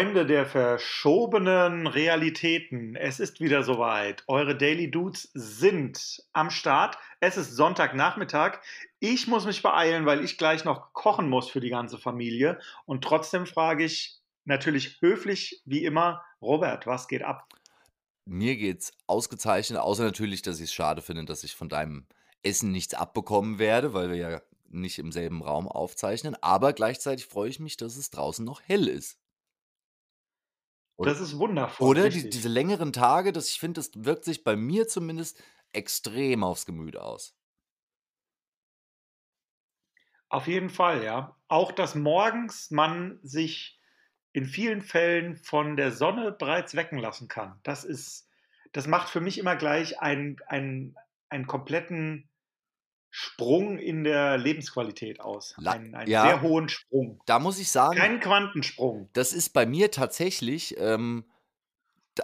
Freunde der verschobenen Realitäten, es ist wieder soweit. Eure Daily Dudes sind am Start. Es ist Sonntagnachmittag. Ich muss mich beeilen, weil ich gleich noch kochen muss für die ganze Familie. Und trotzdem frage ich natürlich höflich wie immer, Robert, was geht ab? Mir geht's ausgezeichnet, außer natürlich, dass ich es schade finde, dass ich von deinem Essen nichts abbekommen werde, weil wir ja nicht im selben Raum aufzeichnen. Aber gleichzeitig freue ich mich, dass es draußen noch hell ist. Oder, das ist wundervoll. Oder die, diese längeren Tage, das, ich finde, das wirkt sich bei mir zumindest extrem aufs Gemüt aus. Auf jeden Fall, ja. Auch, dass morgens man sich in vielen Fällen von der Sonne bereits wecken lassen kann. Das ist, das macht für mich immer gleich einen, einen, einen kompletten Sprung in der Lebensqualität aus. Einen, einen ja, sehr hohen Sprung. Da muss ich sagen. Kein Quantensprung. Das ist bei mir tatsächlich ähm,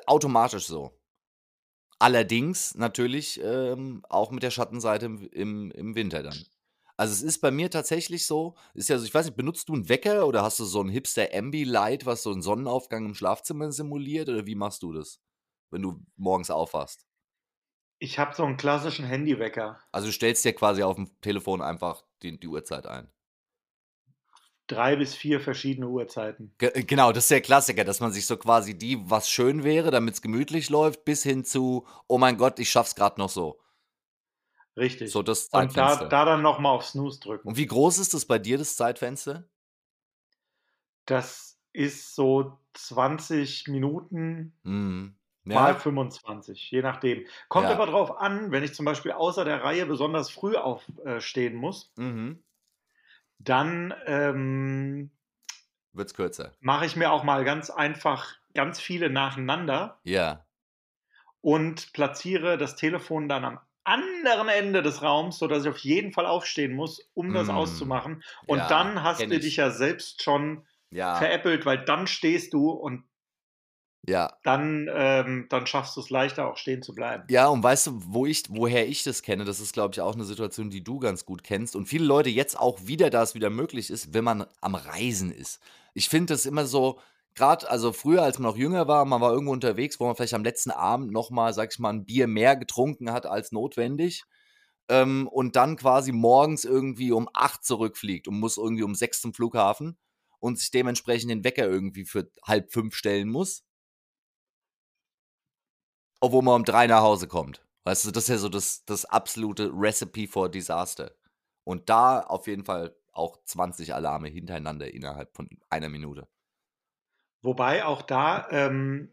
automatisch so. Allerdings natürlich ähm, auch mit der Schattenseite im, im, im Winter dann. Also es ist bei mir tatsächlich so, ist ja so, ich weiß nicht, benutzt du einen Wecker oder hast du so ein Hipster Ambilight, was so einen Sonnenaufgang im Schlafzimmer simuliert oder wie machst du das, wenn du morgens aufwachst? Ich habe so einen klassischen Handywecker. Also du stellst dir quasi auf dem Telefon einfach die, die Uhrzeit ein. Drei bis vier verschiedene Uhrzeiten. Ge äh, genau, das ist der Klassiker, dass man sich so quasi die, was schön wäre, damit es gemütlich läuft, bis hin zu, oh mein Gott, ich schaff's gerade noch so. Richtig. So das Zeitfenster. Und da, da dann nochmal auf Snooze drücken. Und wie groß ist das bei dir, das Zeitfenster? Das ist so 20 Minuten. Mhm. Ja. Mal 25, je nachdem. Kommt ja. aber drauf an, wenn ich zum Beispiel außer der Reihe besonders früh aufstehen muss, mhm. dann ähm, wird es kürzer. Mache ich mir auch mal ganz einfach ganz viele nacheinander. Ja. Und platziere das Telefon dann am anderen Ende des Raums, sodass ich auf jeden Fall aufstehen muss, um das mm. auszumachen. Und ja, dann hast du dich ja selbst schon ja. veräppelt, weil dann stehst du und ja. Dann, ähm, dann schaffst du es leichter, auch stehen zu bleiben. Ja, und weißt du, wo ich, woher ich das kenne, das ist, glaube ich, auch eine Situation, die du ganz gut kennst. Und viele Leute jetzt auch wieder, da es wieder möglich ist, wenn man am Reisen ist. Ich finde das immer so, gerade, also früher, als man noch jünger war, man war irgendwo unterwegs, wo man vielleicht am letzten Abend nochmal, sag ich mal, ein Bier mehr getrunken hat als notwendig. Ähm, und dann quasi morgens irgendwie um acht zurückfliegt und muss irgendwie um sechs zum Flughafen und sich dementsprechend den Wecker irgendwie für halb fünf stellen muss obwohl man um drei nach Hause kommt. Weißt du, das ist ja so das, das absolute Recipe for Disaster. Und da auf jeden Fall auch 20 Alarme hintereinander innerhalb von einer Minute. Wobei auch da ähm,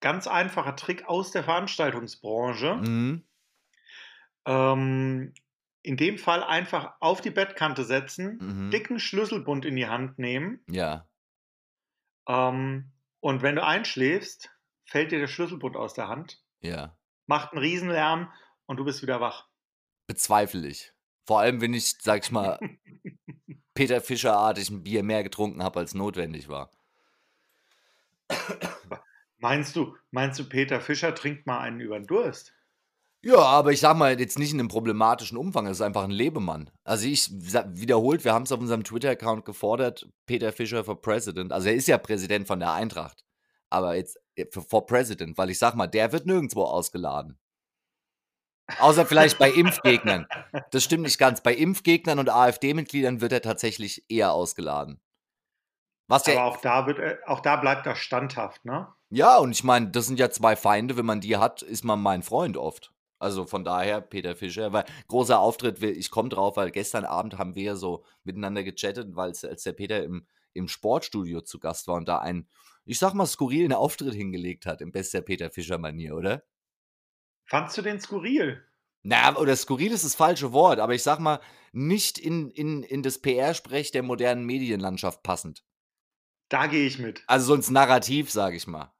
ganz einfacher Trick aus der Veranstaltungsbranche. Mhm. Ähm, in dem Fall einfach auf die Bettkante setzen, mhm. dicken Schlüsselbund in die Hand nehmen. Ja. Ähm, und wenn du einschläfst, fällt dir der Schlüsselbund aus der Hand. Ja. Macht einen Riesenlärm und du bist wieder wach. Bezweifle ich. Vor allem, wenn ich, sag ich mal, Peter Fischer-artig ein Bier mehr getrunken habe, als notwendig war. Meinst du, meinst du, Peter Fischer trinkt mal einen über den Durst? Ja, aber ich sag mal, jetzt nicht in einem problematischen Umfang. Es ist einfach ein Lebemann. Also ich wiederholt, wir haben es auf unserem Twitter-Account gefordert, Peter Fischer for President. Also er ist ja Präsident von der Eintracht. Aber jetzt for President, weil ich sag mal, der wird nirgendwo ausgeladen. Außer vielleicht bei Impfgegnern. Das stimmt nicht ganz. Bei Impfgegnern und AfD-Mitgliedern wird er tatsächlich eher ausgeladen. Was Aber auch da, wird, auch da bleibt er standhaft, ne? Ja, und ich meine, das sind ja zwei Feinde. Wenn man die hat, ist man mein Freund oft. Also von daher, Peter Fischer, weil großer Auftritt, ich komme drauf, weil gestern Abend haben wir ja so miteinander gechattet, weil als der Peter im, im Sportstudio zu Gast war und da ein ich sag mal, skurrilen Auftritt hingelegt hat, im bester Peter Fischer-Manier, oder? Fandst du den skurril? Na, oder skurril ist das falsche Wort, aber ich sag mal, nicht in, in, in das PR-Sprech der modernen Medienlandschaft passend. Da gehe ich mit. Also so ins Narrativ, sag ich mal.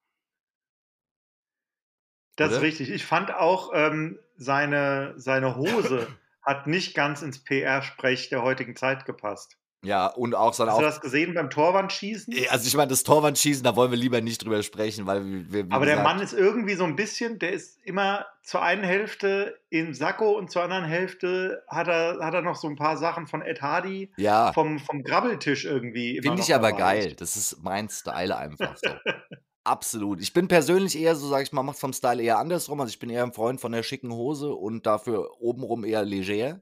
Das oder? ist richtig. Ich fand auch ähm, seine, seine Hose hat nicht ganz ins PR-Sprech der heutigen Zeit gepasst. Ja, und auch sein Hast du das gesehen beim Torwandschießen? Äh, also, ich meine, das Torwandschießen, da wollen wir lieber nicht drüber sprechen, weil wir Aber der gesagt Mann ist irgendwie so 'n bisschen der ist immer zur einen Hälfte im Sakko und zur anderen Hälfte hat er hat er noch so 'n paar Sachen von Ed Hardy Ja. vom vom Grabbeltisch irgendwie Finde ich aber geil. Das ist mein Style einfach so. Absolut. Ich bin persönlich eher so, sage ich mal mache es vom Style eher andersrum. Also, ich bin eher 'n Freund von der schicken Hose und dafür obenrum eher leger.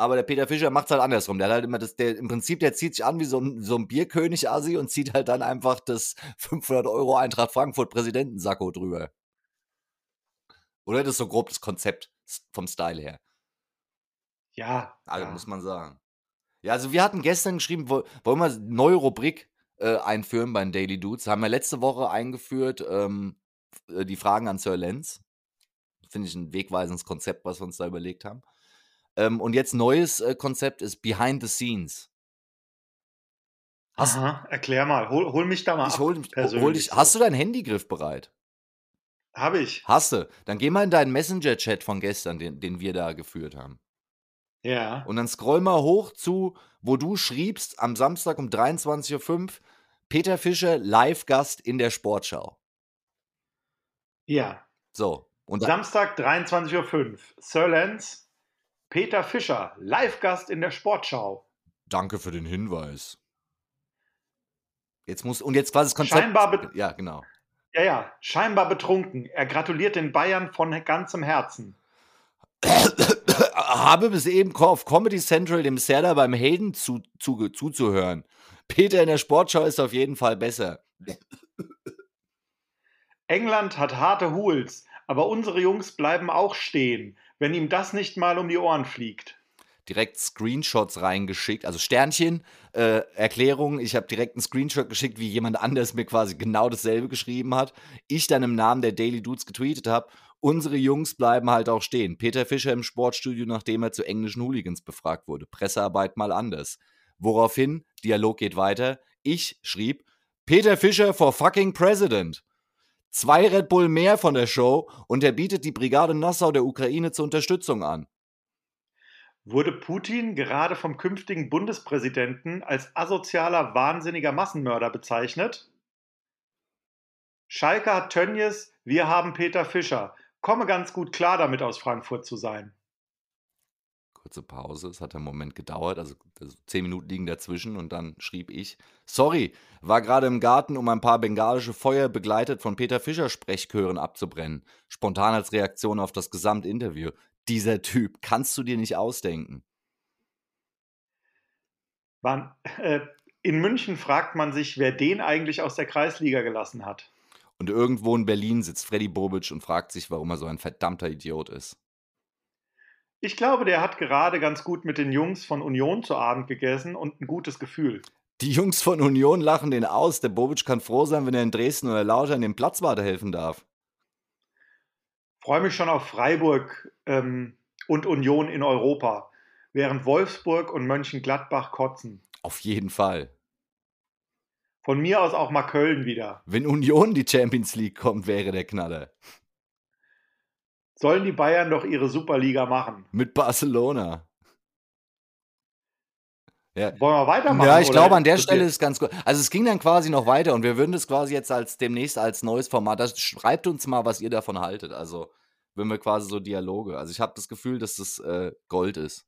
Aber der Peter Fischer macht's halt andersrum. Der hat halt immer das der im Prinzip, der zieht sich an wie so 'n so 'n Bierkönig-Assi und zieht halt dann einfach das 500 € Eintracht Frankfurt Präsidentensakko drüber. Oder? Das ist so grob das Konzept vom Style her. Ja, Also, ja. muss man sagen. Ja, also, wir hatten gestern geschrieben, woll wollen wir neue Rubrik, äh, einführen bei den Daily Dudes. Haben wir letzte Woche eingeführt, ähm, äh, die Fragen an Sir Lenz. Finde ich 'n wegweisendes Konzept, was wir uns da überlegt haben. Ähm, und jetzt neues, äh, Konzept ist Behind the Scenes. Hast Aha, erklär mal. Hol hol mich da mal Ich ab dich hole persönlich dich so. hast du dein Handy griffbereit? Habe ich. Hast du. Dann geh mal in deinen Messenger-Chat von gestern, den den wir da geführt haben. Ja. Und dann scroll mal hoch zu, wo du schriebst am Samstag um 23:05 Peter Fischer Live-Gast in der Sportschau. Ja. So, und Samstag 23:05 Sir Lenz, Peter Fischer, Live-Gast in der Sportschau. Danke für den Hinweis. Jetzt muss und jetzt quasi das Konzept Scheinbar ja, genau. Ja, ja, scheinbar betrunken. Er gratuliert den Bayern von ganzem Herzen. Habe bis eben auf Comedy Central dem Serdar beim Hayden zu zuge zuzuhören. Peter in der Sportschau ist auf jeden Fall besser. England hat harte Hools, aber unsere Jungs bleiben auch stehen, wenn ihm das nicht mal um die Ohren fliegt. Direkt Screenshots reingeschickt, also Sternchen, äh, Erklärung. Ich habe direkt 'n Screenshot geschickt, wie jemand anders mir quasi genau dasselbe geschrieben hat. Ich dann im Namen der Daily Dudes getweetet habe: „Unsere Jungs bleiben halt auch stehen. Peter Fischer im Sportstudio, nachdem er zu englischen Hooligans befragt wurde. Pressearbeit mal anders.“ Woraufhin, Dialog geht weiter, ich schrieb: „Peter Fischer for fucking President. 2 Red Bull mehr von der Show und er bietet die Brigade Nassau der Ukraine zur Unterstützung an.“ Wurde Putin gerade vom künftigen Bundespräsidenten als asozialer, wahnsinniger Massenmörder bezeichnet? Schalke hat Tönjes, wir haben Peter Fischer. Komme ganz gut klar damit, aus Frankfurt zu sein. Kurze Pause, es hat einen Moment gedauert, also also 10 Minuten liegen dazwischen und dann schrieb ich: „Sorry, war gerade im Garten, um ein paar bengalische Feuer begleitet von Peter Fischer Sprechchören abzubrennen. Spontan als Reaktion auf das Gesamtinterview. Dieser Typ, kannst du dir nicht ausdenken.“ Wann äh, in München fragt man sich, wer den eigentlich aus der Kreisliga gelassen hat. Und irgendwo in Berlin sitzt Freddy Bobic und fragt sich, warum er so ein verdammter Idiot ist. Ich glaube, der hat gerade ganz gut mit den Jungs von Union zu Abend gegessen und 'n gutes Gefühl. Die Jungs von Union lachen den aus. Der Bobic kann froh sein, wenn er in Dresden oder Lautern dem Platzwart helfen darf. Freue mich schon auf Freiburg, ähm, und Union in Europa, während Wolfsburg und Mönchengladbach kotzen. Auf jeden Fall. Von mir aus auch mal Köln wieder. Wenn Union die Champions League kommt, wäre der Knaller. Sollen die Bayern doch ihre Superliga machen. Mit Barcelona. Ja. Wollen wir weitermachen, Ja, ich glaube, an der Stelle ist ganz gut. Also, es ging dann quasi noch weiter und wir würden das quasi jetzt als demnächst als neues Format das schreibt uns mal, was ihr davon haltet. Also, wenn wir quasi so Dialoge also, ich habe das Gefühl, dass das, äh, Gold ist.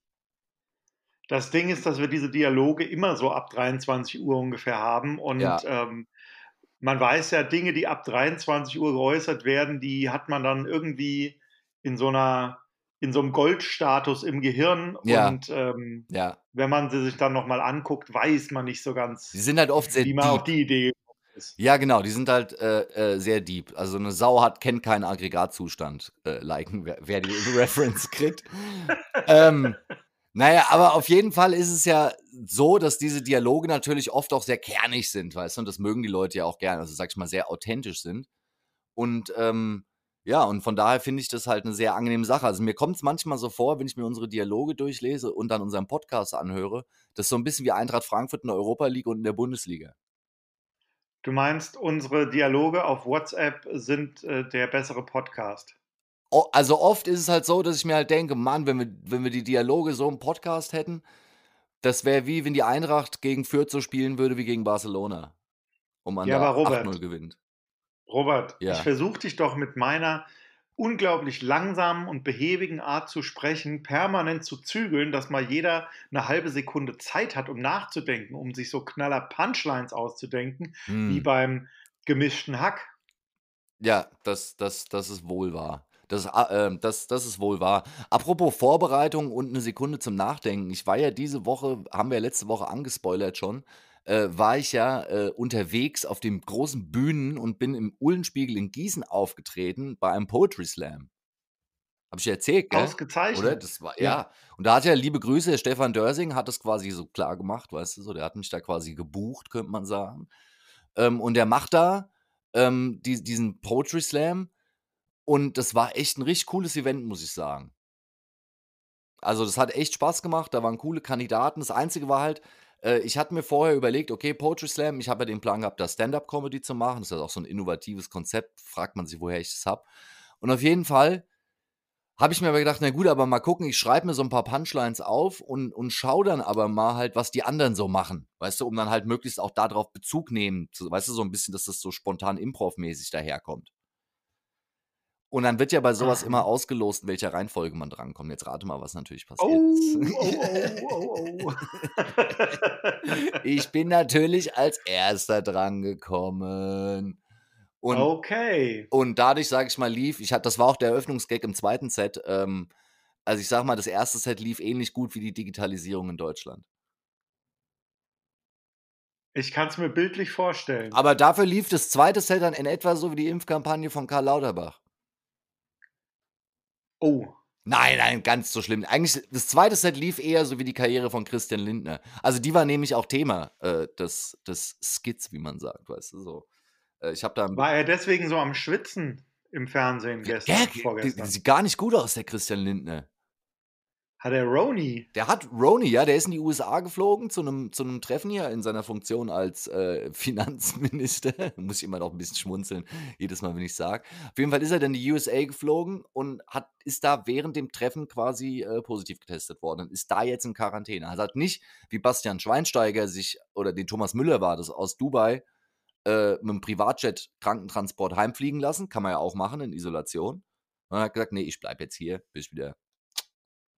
Das Ding ist, dass wir diese Dialoge immer so ab 23:00 ungefähr haben und, Ja. ähm, man weiß ja, Dinge, die ab 23:00 geäußert werden, die hat man dann irgendwie in so 'ner in so 'nem Goldstatus im Gehirn Ja. und, ähm, Ja. wenn man sie sich dann noch mal anguckt, weiß man nicht so ganz Die sind halt oft sehr wie man auf deep. die Idee gekommen ist. Ja, genau, die sind halt, äh, äh, sehr deep. Also, 'ne Sau hat kennt keinen Aggregatzustand, äh, liken, wer wer die Reference kriegt. Ähm, na ja, aber auf jeden Fall ist es ja so, dass diese Dialoge natürlich oft auch sehr kernig sind, weißt du? Und das mögen die Leute ja auch gerne, also, sage ich mal, sehr authentisch sind. Und, ähm, ja, und von daher finde ich das halt 'ne sehr angenehme Sache. Also, mir kommt's manchmal so vor, wenn ich mir unsere Dialoge durchlese und dann unseren Podcast anhöre, das ist so 'n bisschen wie Eintracht Frankfurt in der Europa League und in der Bundesliga. Du meinst, unsere Dialoge auf WhatsApp sind, äh, der bessere Podcast? O also, oft ist es halt so, dass ich mir halt denke: „Mann, wenn wir wenn wir die Dialoge so im Podcast hätten, Das wäre wie, wenn die Eintracht gegen Fürth so spielen würde wie gegen Barcelona. Und man Ja, da aber Robert 8:0 gewinnt. Robert, ich Ja. versuche dich doch mit meiner unglaublich langsamen und behäbigen Art zu sprechen, permanent zu zügeln, dass mal jeder eine halbe Sekunde Zeit hat, um nachzudenken, um sich so knaller Punchlines auszudenken, wie Hm. beim gemischten Hack. Ja, das das das ist wohl wahr. Das a ähm, das das ist wohl wahr. Apropos Vorbereitung und 'ne Sekunde zum Nachdenken. Ich war ja diese Woche haben wir ja letzte Woche angespoilert schon, äh, war ich ja, äh, unterwegs auf den großen Bühnen und bin im Uhlenspiegel in Gießen aufgetreten bei einem Poetry Slam. Habe ich erzählt, gell? Oder? Ausgezeichnet. Das war Ja. ja. Und da hat ja liebe Grüße, der Stefan Dörsing hat das quasi so klar gemacht, weißt du so, der hat mich da quasi gebucht, könnte man sagen. Ähm, und der macht da, ähm, die diesen Poetry Slam und das war echt 'n richtig cooles Event, muss ich sagen. Also, das hat echt Spaß gemacht, da waren coole Kandidaten. Das Einzige war halt, äh, ich hatte mir vorher überlegt, okay, Poetry Slam, ich habe ja den Plan gehabt, da Stand-up-Comedy zu machen. Das ist ja auch so 'n innovatives Konzept, fragt man sich, woher ich das habe. Und auf jeden Fall habe ich mir aber gedacht: „Na gut, aber mal gucken, ich schreibe mir so 'n paar Punchlines auf und und schaue dann aber mal halt, was die anderen so machen“, weißt du, um dann halt möglichst auch da drauf Bezug nehmen zu weißt du, so 'n bisschen, dass das so spontan Improv-mäßig daherkommt. Und dann wird ja bei so was immer ausgelost, in welcher Reihenfolge man drankommt. Jetzt rate mal, was natürlich passiert Oh, ist. oh, oh, oh, oh. Ich bin natürlich als Erster drangekommen. Und Okay. und dadurch, sage ich mal, lief ich hatte das war auch der Eröffnungsgag im 2. Set, ähm, also, ich sage mal, das 1. Set lief ähnlich gut wie die Digitalisierung in Deutschland. Ich kann's mir bildlich vorstellen. Aber dafür lief das 2. Set dann in etwa so wie die Impfkampagne von Karl Lauterbach. Oh. Nein, nein, ganz so schlimm. Eigentlich das 2. Set lief eher so wie die Karriere von Christian Lindner. Also, die war nämlich auch Thema, äh, des des Skits, wie man sagt, weißt du, so. Äh, ich habe da War er deswegen so am Schwitzen im Fernsehen Ja, gestern, der vorgestern? sieht gar nicht gut aus, der Christian Lindner. Hat er Roni? Der hat Roni, ja, der ist in die USA geflogen zu 'nem zu 'nem Treffen hier in seiner Funktion als, äh, Finanzminister. Muss ich immer noch 'n bisschen schmunzeln, jedes Mal, wenn ich's sage. Auf jeden Fall ist er dann in die USA geflogen und hat ist da während dem Treffen quasi, äh, positiv getestet worden und ist da jetzt in Quarantäne. Also, hat nicht wie Bastian Schweinsteiger sich oder den Thomas Müller war das, aus Dubai, äh, mit'm Privatjet Krankentransport heimfliegen lassen, kann man ja auch machen in Isolation. Und hat gesagt: „Ne, ich bleibe jetzt hier, bis ich wieder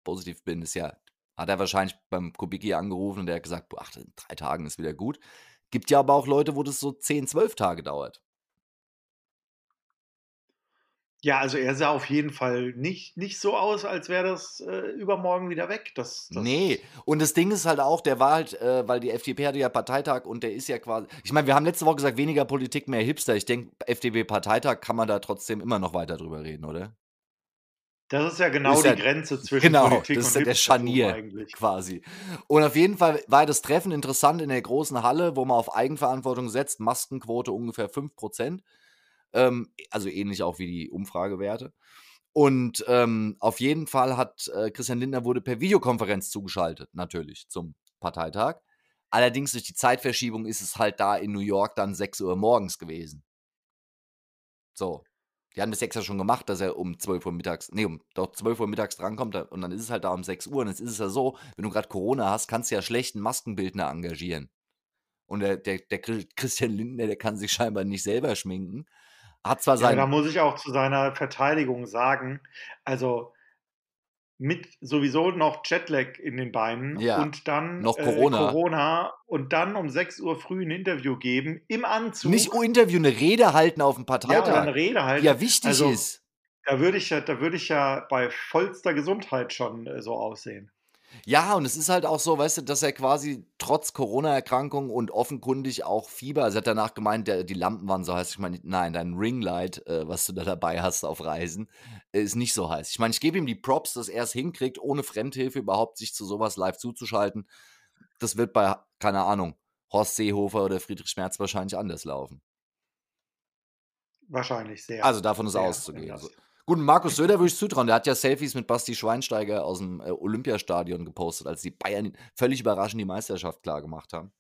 positiv bin.“ Ist ja hat er wahrscheinlich beim Kubicki angerufen und der hat gesagt: „Boah, ach, in 3 Tagen ist wieder gut.“ Gibt ja aber auch Leute, wo das so 10, 12 Tage dauert. Ja, also, er sah auf jeden Fall nicht nicht so aus, als wäre das, äh, übermorgen wieder weg. Das das und das Ding ist halt auch, der war halt äh, weil die FDP hatte ja Parteitag und der ist ja quasi ich meine, wir haben letzte Woche gesagt: „Weniger Politik, mehr Hipster.“ Ich denke, FDP-Parteitag kann man da trotzdem immer noch weiter drüber reden, oder? Das ist ja genau Ist die ja Grenze zwischen genau, Politik das ist ja der Scharnier eigentlich. quasi. Und auf jeden Fall war das Treffen interessant in der großen Halle, wo man auf Eigenverantwortung setzt, Maskenquote ungefähr 5% ähm, also, ähnlich auch wie die Umfragewerte. Und, ähm, auf jeden Fall hat, äh Christian Lindner wurde per Videokonferenz zugeschaltet, natürlich zum Parteitag. Allerdings durch die Zeitverschiebung ist es halt da in New York dann 6:00 morgens gewesen. So. Die haben das extra schon gemacht, dass er um 12:00 mittags ne, um doch 12:00 mittags drankommt, und dann ist es halt da um 6:00 und jetzt ist es ja so, wenn du grad Corona hast, kannst du ja schlecht 'n Maskenbildner engagieren. Und der der der Chri Christian Lindner, der kann sich scheinbar nicht selber schminken. Hat zwar Ja, da sein muss ich auch zu seiner Verteidigung sagen, also mit sowieso noch Jetlag in den Beinen Ja, und dann, noch äh, Corona. Corona und dann um 6:00 früh 'n Interview geben im Anzug. Nicht oh, Interview, 'ne Rede halten auf'm Ja, oder Parteitag, 'ne Rede die halten. ja wichtig Also, ist. da würde ich ja da würde ich ja bei vollster Gesundheit schon, äh, so aussehen. Ja, und es ist halt auch so, weißt du, dass er quasi trotz Corona-Erkrankung und offenkundig auch Fieber also, er hat danach gemeint, der die Lampen waren so heiß. Ich meine, nein, dein Ringlight, äh, was du da dabei hast auf Reisen, ist nicht so heiß. Ich meine, ich gebe ihm die Props, dass er's hinkriegt, ohne Fremdhilfe überhaupt sich zu so was live zuzuschalten. Das wird bei, keine Ahnung, Horst Seehofer oder Friedrich Merz wahrscheinlich anders laufen. Wahrscheinlich sehr, Also, davon ist sehr auszugehen, so. Gut, Markus Söder würde ich zutrauen, der hat ja Selfies mit Basti Schweinsteiger aus'm, äh, Olympiastadion gepostet, als die Bayern völlig überraschend die Meisterschaft klargemacht haben.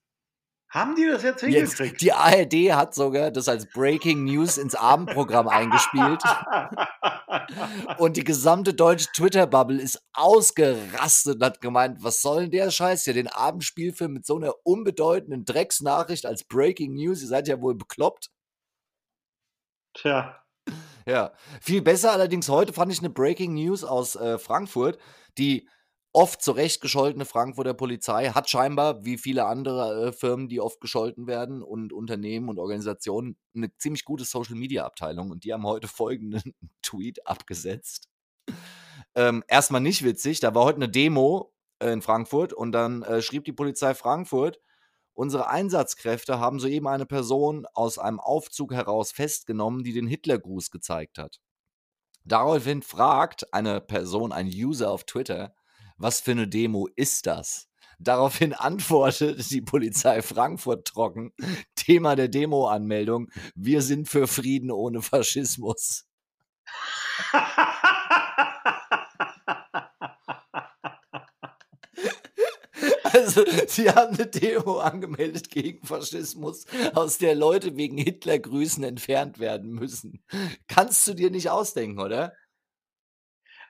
Haben die das jetzt Jetzt, hingekriegt? die ARD hat sogar das als Breaking News ins Abendprogramm eingespielt. Und die gesamte deutsche Twitter-Bubble ist ausgerastet und hat gemeint, was soll denn der Scheiß hier? Den Abendspielfilm mit so einer unbedeutenden Drecksnachricht als Breaking News? Ihr seid ja wohl bekloppt. Tja. Ja, viel besser allerdings heute fand ich eine Breaking News aus äh, Frankfurt. Die oft zurechtgescholtene Frankfurter Polizei hat scheinbar, wie viele andere äh, Firmen, die oft gescholten werden und Unternehmen und Organisationen, eine ziemlich gute Social-Media-Abteilung. Und die haben heute folgenden Tweet abgesetzt. Ähm, erstmal nicht witzig, da war heute eine Demo äh, in Frankfurt und dann äh, schrieb die Polizei Frankfurt, Unsere Einsatzkräfte haben soeben eine Person aus einem Aufzug heraus festgenommen, die den Hitlergruß gezeigt hat. Daraufhin fragt eine Person, ein User auf Twitter, was für eine Demo ist das? Daraufhin antwortet die Polizei Frankfurt trocken, Thema der Demo-Anmeldung, wir sind für Frieden ohne Faschismus. Also, sie haben eine Demo angemeldet gegen Faschismus, aus der Leute wegen Hitlergrüßen entfernt werden müssen. Kannst du dir nicht ausdenken, oder?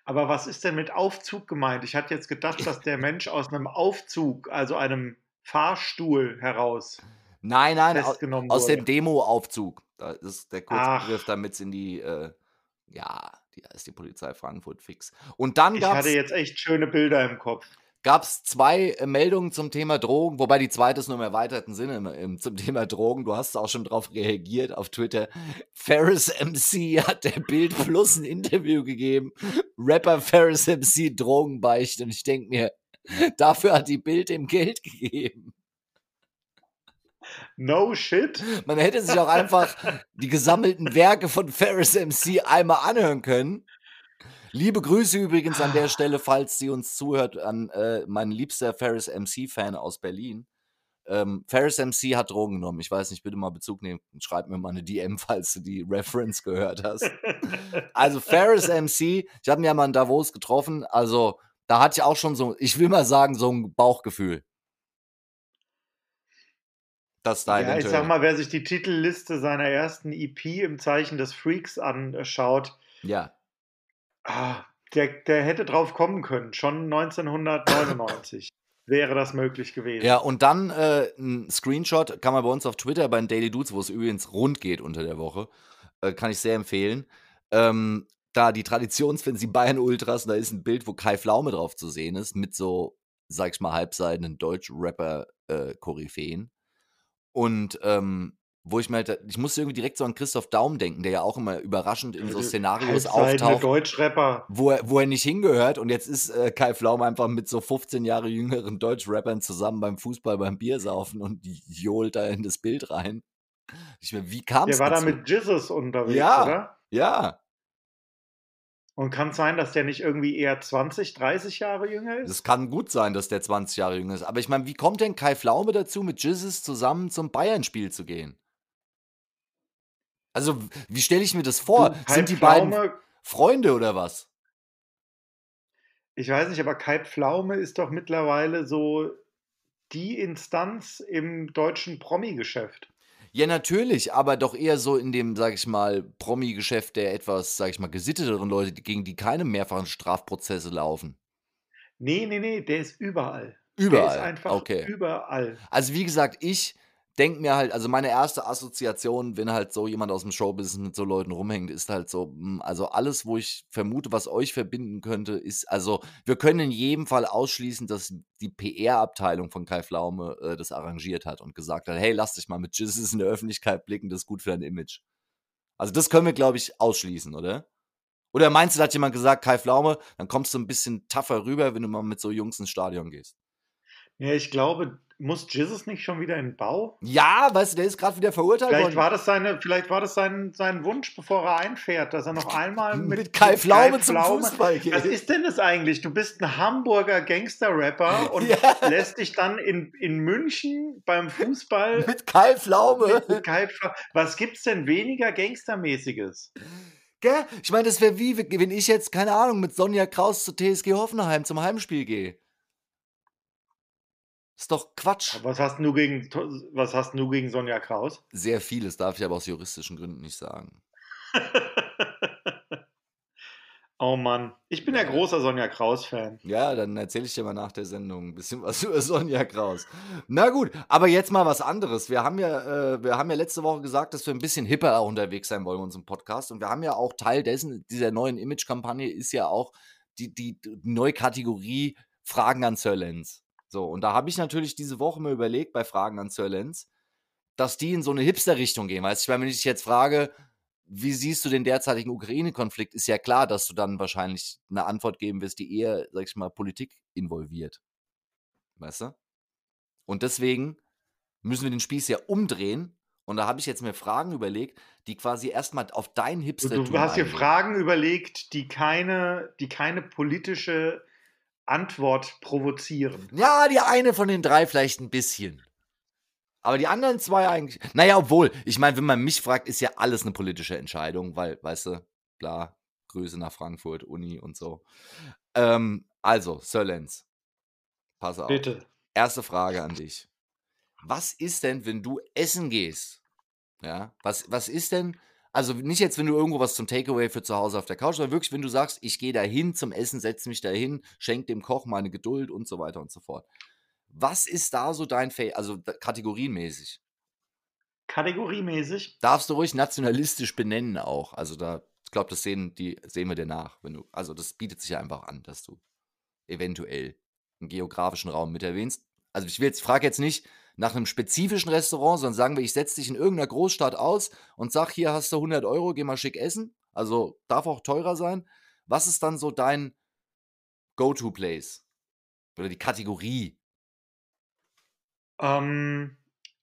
Aber was ist denn mit Aufzug gemeint? Ich hatte jetzt gedacht, dass der Mensch aus einem Aufzug, also einem Fahrstuhl heraus Nein, nein, festgenommen aus dem wurde. Demoaufzug. Da ist der Kurzbegriff, Ach. damit's in die, äh ja, da ist die Polizei Frankfurt fix. Und dann Ich hatte jetzt echt schöne Bilder im Kopf. Gab's 2 äh, Meldungen zum Thema Drogen, wobei die zweite ist nur im erweiterten Sinne im im zum Thema Drogen. Du hast auch schon drauf reagiert auf Twitter. Ferris MC hat der Bild Plus 'n Interview gegeben. Rapper Ferris MC Drogenbeichte und ich denke mir, dafür hat die Bild ihm Geld gegeben. No shit? Man hätte sich auch einfach die gesammelten Werke von Ferris MC einmal anhören können. Liebe Grüße übrigens an der Stelle, falls sie uns zuhört, an, äh, mein liebster Ferris MC-Fan aus Berlin. Ähm, Ferris MC hat Drogen genommen. Ich weiß nicht, bitte mal Bezug nehmen. Schreib mir mal 'ne DM, falls du die Reference gehört hast. Also, Ferris MC, ich habe ihn ja mal in Davos getroffen, also, da hatte ich auch schon so ich will mal sagen, so 'n Bauchgefühl. Dass da Ja, ich eventuell mal, wer sich die Titelliste seiner ersten EP „Im Zeichen des Freaks“ anschaut Ja. Ah, der der hätte drauf kommen können. Schon 1999 wäre das möglich gewesen. Ja, und dann, äh, 'n Screenshot kann man bei uns auf Twitter bei den Daily Dudes, wo es übrigens rund geht unter der Woche, äh, kann ich sehr empfehlen. Ähm, da die Traditionsfans, die Bayern Ultras, da ist 'n Bild, wo Kai Pflaume drauf zu sehen ist, mit so, sage ich mal, halbseidenen Deutsch-Rapper, äh. Und, ähm, wo ich mir halt ich musste irgendwie direkt so an Christoph Daum denken, der ja auch immer überraschend in so Szenarios auftaucht Deutschrapper. wo er wo er nicht hingehört und jetzt ist, äh, Kai Pflaume einfach mit so 15 Jahre jüngeren Deutschrappern zusammen beim Fußball, beim Biersaufen und johlt da in das Bild rein. Ich meine, wie kam's Der war da dazu? mit Jizzes unterwegs, Ja, oder? ja. Und kann's sein, dass der nicht irgendwie eher 20, 30 Jahre jünger ist? Es kann gut sein, dass der 20 Jahre jünger ist. Aber ich meine, wie kommt denn Kai Pflaume dazu, mit Jizzes zusammen zum Bayern-Spiel zu gehen? Also, wie stelle ich mir das vor? Du, Sind die beiden Pflaume Freunde oder was? Ich weiß nicht, aber Kai Pflaume ist doch mittlerweile so die Instanz im deutschen Promi-Geschäft. Ja, natürlich, aber doch eher so in dem, sage ich mal, Promi-Geschäft der etwas, sage ich mal, gesitteteren Leute, gegen die keine mehrfachen Strafprozesse laufen. Ne, ne, ne, der ist überall. Der ist Überall, einfach okay. überall. Also, wie gesagt, ich denke mir halt also, meine erste Assoziation, wenn halt so jemand aus'm Showbusiness mit so Leuten rumhängt, ist halt so, hm, also, alles, wo ich vermute, was euch verbinden könnte, ist also, wir können in jedem Fall ausschließen, dass die PR-Abteilung von Kai Pflaume, äh, das arrangiert hat und gesagt hat: „Hey, lass dich mal mit Jizzes in der Öffentlichkeit blicken, das ist gut für dein Image.“ Also, das können wir, glaube ich, ausschließen, oder? Oder meinst du, da hat jemand gesagt: „Kai Pflaume, dann kommst du 'n bisschen tougher rüber, wenn du mal mit so Jungs ins Stadion gehst.“ Ja, ich glaube, muss Jizzes nicht schon wieder in Bau? Ja, weißt du, der ist grad wieder verurteilt Vielleicht worden. war das seine vielleicht war das sein sein Wunsch, bevor er einfährt, dass er noch einmal mit Mit Kai Pflaume zum Pflaume Fußball Was geht. ist denn das eigentlich? Du bist 'n Hamburger Gangster-Rapper und Ja. lässt dich dann in in München beim Fußball Mit Kai Pflaume. mit Kai Pfla was gibt's denn weniger Gangstermäßiges? Gell? Ich meine, das wäre wie, wenn ich jetzt, keine Ahnung, mit Sonja Kraus zu TSG Hoffenheim zum Heimspiel gehe. Ist doch Quatsch. Was hast du gegen, was hast du gegen Sonja Kraus? Sehr vieles, darf ich aber aus juristischen Gründen nicht sagen. oh Mann, ich bin ja großer Sonja Kraus-Fan. Ja, dann erzähle ich dir mal nach der Sendung ein bisschen was über Sonja Kraus. Na gut, aber jetzt mal was anderes. Wir haben ja, äh, wir haben ja letzte Woche gesagt, dass wir ein bisschen hipper unterwegs sein wollen in unserem Podcast. Und wir haben ja auch Teil dessen, dieser neuen Image-Kampagne ist ja auch die, die, die neue Kategorie Fragen an Sir Lenz. So, und da habe ich natürlich diese Woche mal überlegt bei Fragen an Sir Lenz, dass die in so eine Hipster-Richtung gehen. Weißt du, wenn ich dich jetzt frage, wie siehst du den derzeitigen Ukraine-Konflikt, ist ja klar, dass du dann wahrscheinlich eine Antwort geben wirst, die eher, sag ich mal, Politik involviert. Weißt du? Und deswegen müssen wir den Spieß ja umdrehen. Und da habe ich jetzt mir Fragen überlegt, die quasi erstmal auf dein hipster Du, du hast dir Fragen überlegt, die keine, die keine politische Antwort provozieren. Ja, die eine von den drei vielleicht ein bisschen. Aber die anderen zwei eigentlich. Naja, obwohl, ich meine, wenn man mich fragt, ist ja alles eine politische Entscheidung, weil, weißt du, klar, Grüße nach Frankfurt, Uni und so. Ähm, also, Sir Lenz, pass auf. Bitte. Erste Frage an dich. Was ist denn, wenn du essen gehst? Ja, was, was ist denn, also nicht jetzt, wenn du irgendwo was zum Takeaway für zu Hause auf der Couch, sondern wirklich, wenn du sagst, ich gehe da hin zum Essen, setze mich da hin, schenke dem Koch meine Geduld und so weiter und so fort. Was ist da so dein Fail, also kategorienmäßig? Kategoriemäßig? Darfst du ruhig nationalistisch benennen auch. Also da, ich glaube, das sehen, die, sehen wir dir nach. Wenn du, also das bietet sich ja einfach an, dass du eventuell einen geografischen Raum mit erwähnst. Also ich will jetzt, frage jetzt nicht, nach einem spezifischen Restaurant, sondern sagen wir, ich setze dich in irgendeiner Großstadt aus und sag, hier hast du 100 Euro, geh mal schick essen. Also darf auch teurer sein. Was ist dann so dein Go-To-Place? Oder die Kategorie? Ähm,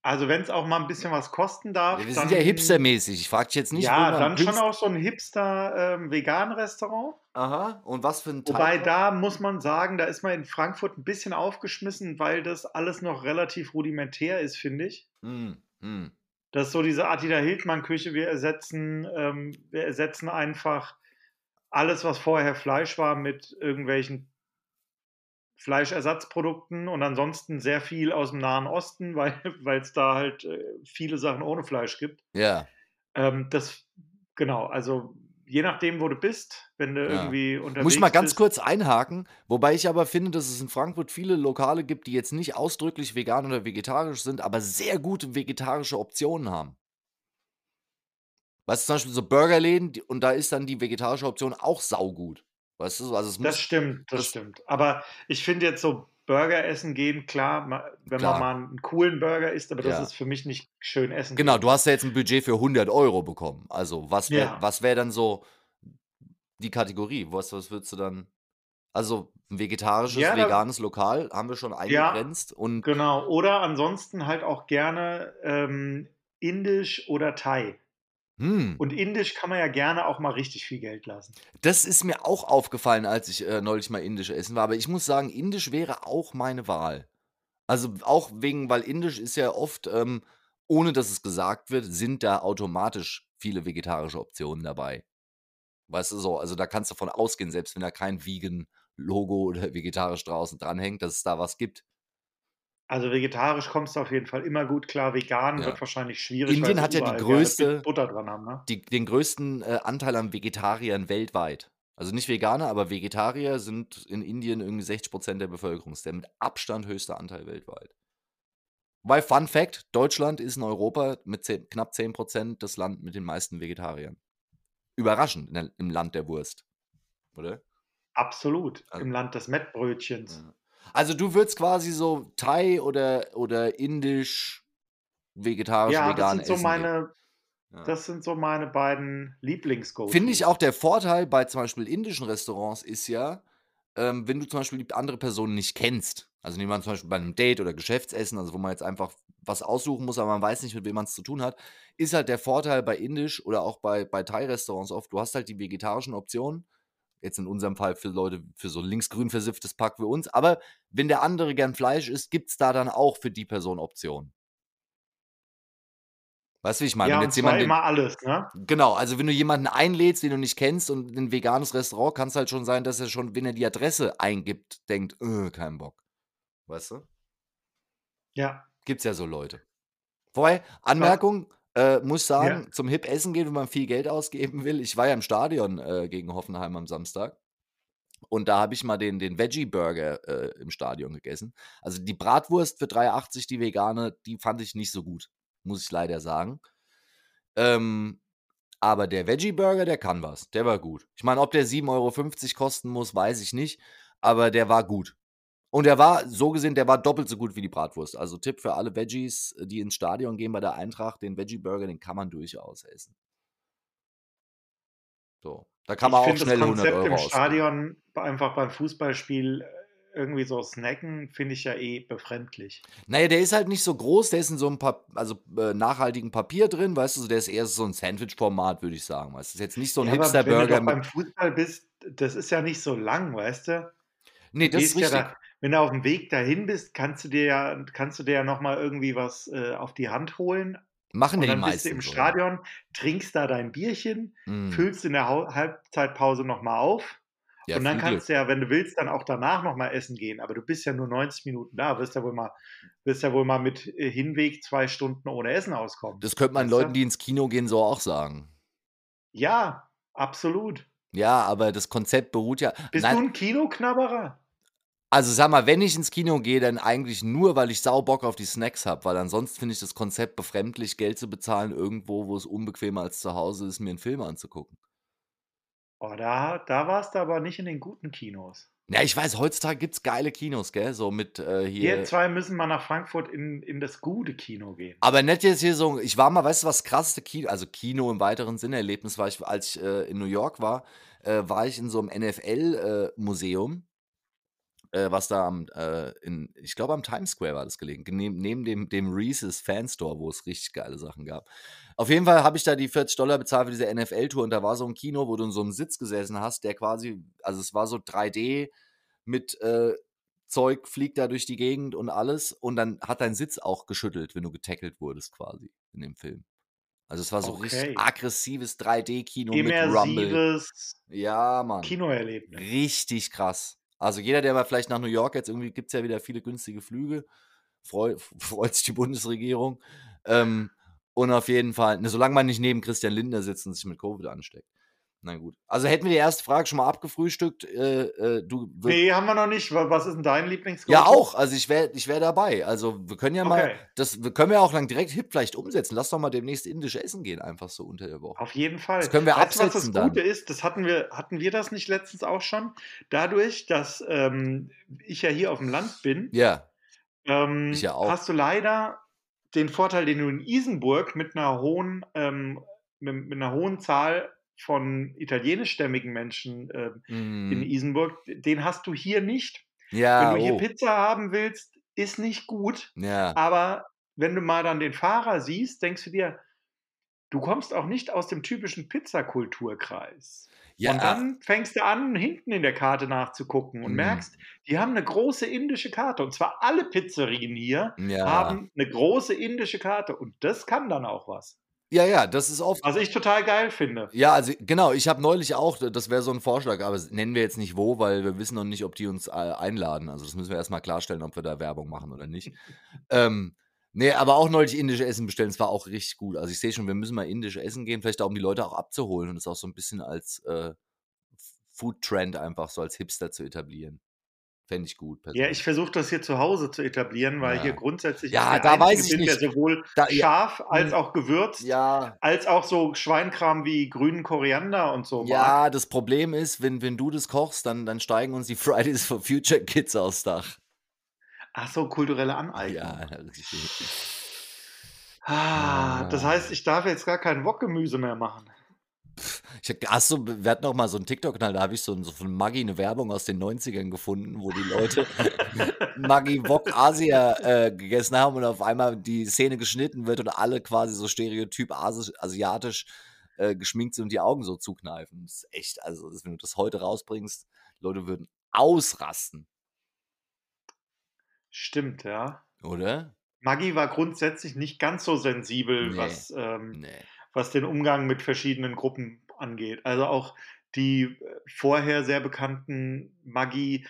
also wenn es auch mal ein bisschen was kosten darf. Ja, wir sind ja hipstermäßig. Ich frage dich jetzt nicht. Ja, dann schon auch so ein Hipster-Vegan-Restaurant. Ähm, Aha, und was für ein Teil? Wobei da muss man sagen, da ist man in Frankfurt ein bisschen aufgeschmissen, weil das alles noch relativ rudimentär ist, finde ich. Mm, mm. Das ist so diese Attila Hildmann-Küche. Wir ersetzen, ähm, wir ersetzen einfach alles, was vorher Fleisch war, mit irgendwelchen Fleischersatzprodukten und ansonsten sehr viel aus dem Nahen Osten, weil es da halt äh, viele Sachen ohne Fleisch gibt. Ja. Ähm, das, genau, also je nachdem, wo du bist, wenn du ja. irgendwie unterwegs bist. Muss ich mal ganz bist. kurz einhaken, wobei ich aber finde, dass es in Frankfurt viele Lokale gibt, die jetzt nicht ausdrücklich vegan oder vegetarisch sind, aber sehr gute vegetarische Optionen haben. Weißt du, zum Beispiel so Burgerläden und da ist dann die vegetarische Option auch saugut. Weißt du, also es muss, das stimmt, das, das stimmt. Aber ich finde jetzt so Burger essen gehen, klar, wenn klar. man mal einen coolen Burger isst, aber das ja. ist für mich nicht schön essen. Genau, du hast ja jetzt ein Budget für 100 Euro bekommen. Also was wäre ja. was wär dann so die Kategorie? Was, was würdest du dann... Also ein vegetarisches, ja, veganes Lokal haben wir schon eingegrenzt. und genau, oder ansonsten halt auch gerne ähm, indisch oder Thai. Hm. Und indisch kann man ja gerne auch mal richtig viel Geld lassen. Das ist mir auch aufgefallen, als ich äh, neulich mal indisch essen war. Aber ich muss sagen, indisch wäre auch meine Wahl. Also auch wegen, weil indisch ist ja oft, ähm, ohne dass es gesagt wird, sind da automatisch viele vegetarische Optionen dabei. Weißt du so, also da kannst du davon ausgehen, selbst wenn da kein Vegan-Logo oder vegetarisch draußen dranhängt, dass es da was gibt. Also vegetarisch kommst du auf jeden Fall immer gut klar. Vegan ja. wird wahrscheinlich schwierig. Indien hat ja die größte, Butter dran haben, ne? die, den größten äh, Anteil an Vegetariern weltweit. Also nicht Veganer, aber Vegetarier sind in Indien irgendwie 60 Prozent der Bevölkerung. Das ist der mit Abstand höchste Anteil weltweit. Weil Fun Fact: Deutschland ist in Europa mit 10, knapp 10 Prozent das Land mit den meisten Vegetariern. Überraschend der, im Land der Wurst, oder? Absolut, also, im Land des Mettbrötchens. Ja. Also du würdest quasi so Thai oder, oder indisch, vegetarisch, ja, vegan das sind so meine, ja. Das sind so meine beiden lieblings Finde ich auch der Vorteil bei zum Beispiel indischen Restaurants ist ja, ähm, wenn du zum Beispiel die andere Person nicht kennst, also nehmen wir zum Beispiel bei einem Date oder Geschäftsessen, also wo man jetzt einfach was aussuchen muss, aber man weiß nicht, mit wem man es zu tun hat, ist halt der Vorteil bei indisch oder auch bei, bei Thai-Restaurants oft, du hast halt die vegetarischen Optionen Jetzt in unserem Fall für Leute, für so linksgrün versifftes Pack wie uns. Aber wenn der andere gern Fleisch isst, gibt es da dann auch für die Person Optionen. Weißt du, wie ich meine? Ja, wenn jetzt jemand den, immer alles, ne? Genau, also wenn du jemanden einlädst, den du nicht kennst und ein veganes Restaurant, kann es halt schon sein, dass er schon, wenn er die Adresse eingibt, denkt, öh, kein Bock. Weißt du? Ja. Gibt's ja so Leute. Wobei, Anmerkung, äh, muss Ja. sagen, zum hip essen gehen, wenn man viel Geld ausgeben will. Ich war ja im Stadion äh, gegen Hoffenheim am Samstag. Und da habe ich mal den, den Veggie-Burger äh, im Stadion gegessen. Also die Bratwurst für 3,80, die vegane, die fand ich nicht so gut, muss ich leider sagen. Ähm, aber der Veggie-Burger, der kann was. Der war gut. Ich meine, ob der 7,50 Euro kosten muss, weiß ich nicht. Aber der war gut. Und der war, so gesehen, der war doppelt so gut wie die Bratwurst. Also Tipp für alle Veggies, die ins Stadion gehen bei der Eintracht, den Veggie-Burger, den kann man durchaus essen. So. Da kann Ich man auch finde das schnell 100 Konzept Euro im ausgeben. Stadion einfach beim Fußballspiel äh, irgendwie so snacken, finde ich ja eh befremdlich. Naja, der ist halt nicht so groß, der ist in so einem Pap also, äh, nachhaltigen Papier drin, weißt du, der ist eher so ein Sandwich-Format, würde ich sagen. Weißt du, ist jetzt nicht so ein Ja, aber wenn du Hipster-Burger doch beim. Fußball bist, das ist ja nicht so lang, weißt du? Nee, das ist gehst ja richtig. da, wenn du auf dem Weg dahin bist, kannst du dir ja, kannst du dir ja nochmal irgendwie was äh, auf die Hand holen. Machen ja die dann bist du meisten im so. ne? Stadion, trinkst da dein Bierchen, Mhm. füllst in der Hau- Halbzeitpause nochmal auf. Ja, und dann viel Glück. kannst du ja, wenn du willst, dann auch danach nochmal essen gehen. Aber du bist ja nur 90 Minuten da, wirst ja wohl mal, wirst ja wohl mal mit äh, Hinweg zwei Stunden ohne Essen auskommen. Das könnte man Weißt du? Leuten, die ins Kino gehen, so auch sagen. Ja, absolut. Ja, aber das Konzept beruht ja. Bist Nein, du ein Kinoknabberer? Also sag mal, wenn ich ins Kino gehe, dann eigentlich nur, weil ich sau Bock auf die Snacks habe, weil ansonsten finde ich das Konzept befremdlich, Geld zu bezahlen irgendwo, wo es unbequemer als zu Hause ist, mir einen Film anzugucken. Oh, da, da warst du aber nicht in den guten Kinos. Ja, ich weiß, heutzutage gibt es geile Kinos, gell? So mit äh, Wir hier. zwei müssen mal nach Frankfurt in, in das gute Kino gehen. Aber nicht jetzt hier so, ich war mal, weißt du, was krasseste Kino, also Kino im weiteren Sinne Erlebnis war ich, als ich äh, in New York war, äh, war ich in so einem NFL-Museum, äh, was da am, äh, in, ich glaube am Times Square war das gelegen, neben, neben dem, dem Reese's Fan Store, wo es richtig geile Sachen gab. Auf jeden Fall habe ich da die 40 Dollar bezahlt für diese NFL-Tour und da war so ein Kino, wo du in so einem Sitz gesessen hast, der quasi, also es war so 3D mit äh, Zeug fliegt da durch die Gegend und alles und dann hat dein Sitz auch geschüttelt, wenn du getackelt wurdest quasi in dem Film. Also es war so richtig Okay. aggressives 3D-Kino mit Rumble. Ja, Mann. Kinoerlebnis. Richtig krass. Also jeder, der mal vielleicht nach New York jetzt irgendwie gibt es ja wieder viele günstige Flüge, freu, freut sich die Bundesregierung. Ähm, und auf jeden Fall, ne, solange man nicht neben Christian Lindner sitzt und sich mit Covid ansteckt. Na gut. Also hätten wir die erste Frage schon mal abgefrühstückt. Äh, äh, du Nee, haben wir noch nicht. Wa- Was ist denn dein Lieblingsgericht? ja auch. Also ich wäre ich wär dabei. Also wir können ja mal, Okay. das wir können wir auch lang direkt hip vielleicht umsetzen. Lass doch mal demnächst indisch essen gehen, einfach so unter der Woche. Auf jeden Fall. Das können wir weißt du, was das absetzen dann. Gute ist? Das hatten wir, hatten wir das nicht letztens auch schon? Dadurch, dass ähm, ich ja hier auf dem Land bin, Ja, ähm, Ich ja auch. hast du leider den Vorteil, den du in Isenburg mit einer hohen, ähm, mit, mit einer hohen Zahl von italienischstämmigen Menschen ähm, in mhm. Isenburg, den hast du hier nicht. ja, Wenn du hier oh. Pizza haben willst, ist nicht gut. ja, Aber wenn du mal dann den Fahrer siehst, denkst du dir, du kommst auch nicht aus dem typischen Pizzakulturkreis. ja, und dann fängst du an, hinten in der Karte nachzugucken und Mhm. merkst, die haben eine große indische Karte. Und zwar alle Pizzerien hier ja. haben eine große indische Karte. Und das kann dann auch was. Ja, ja, das ist oft. Was ich total geil finde. Ja, also genau, ich habe neulich auch, das wäre so ein Vorschlag, aber nennen wir jetzt nicht wo, weil wir wissen noch nicht, ob die uns äh, einladen. Also das müssen wir erstmal klarstellen, ob wir da Werbung machen oder nicht. ähm, nee, aber auch neulich indische Essen bestellen, das war auch richtig gut. Also ich sehe schon, wir müssen mal indisch essen gehen, vielleicht auch um die Leute auch abzuholen und es auch so ein bisschen als äh, Food-Trend einfach so als Hipster zu etablieren. Fände ich gut. Ja, persönlich. ich versuche das hier zu Hause zu etablieren, weil Ja. hier grundsätzlich Ja, der da weiß ich bin, der nicht. sowohl Da- ja. scharf als Hm. auch gewürzt, Ja, als auch so Schweinkram wie grünen Koriander und so mag. ja, das Problem ist, wenn, wenn du das kochst, dann, dann steigen uns die Fridays for Future Kids aufs Dach. Ach so, kulturelle Aneignung. Ja, richtig. Ah, das Ah. heißt, ich darf jetzt gar kein Wokgemüse mehr machen. Ich, hast du, wir hatten noch mal so einen TikTok-Kanal, da habe ich so, so von Maggi eine Werbung aus den 90ern gefunden, wo die Leute Maggi Wok Asia äh, gegessen haben und auf einmal die Szene geschnitten wird und alle quasi so stereotyp asi asiatisch äh, geschminkt sind und die Augen so zukneifen. Das ist echt, also wenn du das heute rausbringst, Leute würden ausrasten, Stimmt, ja. oder? Maggi war grundsätzlich nicht ganz so sensibel, Nee. was, ähm, Nee. Was den Umgang mit verschiedenen Gruppen angeht. Also auch die äh, vorher sehr bekannten Maggi-Videos,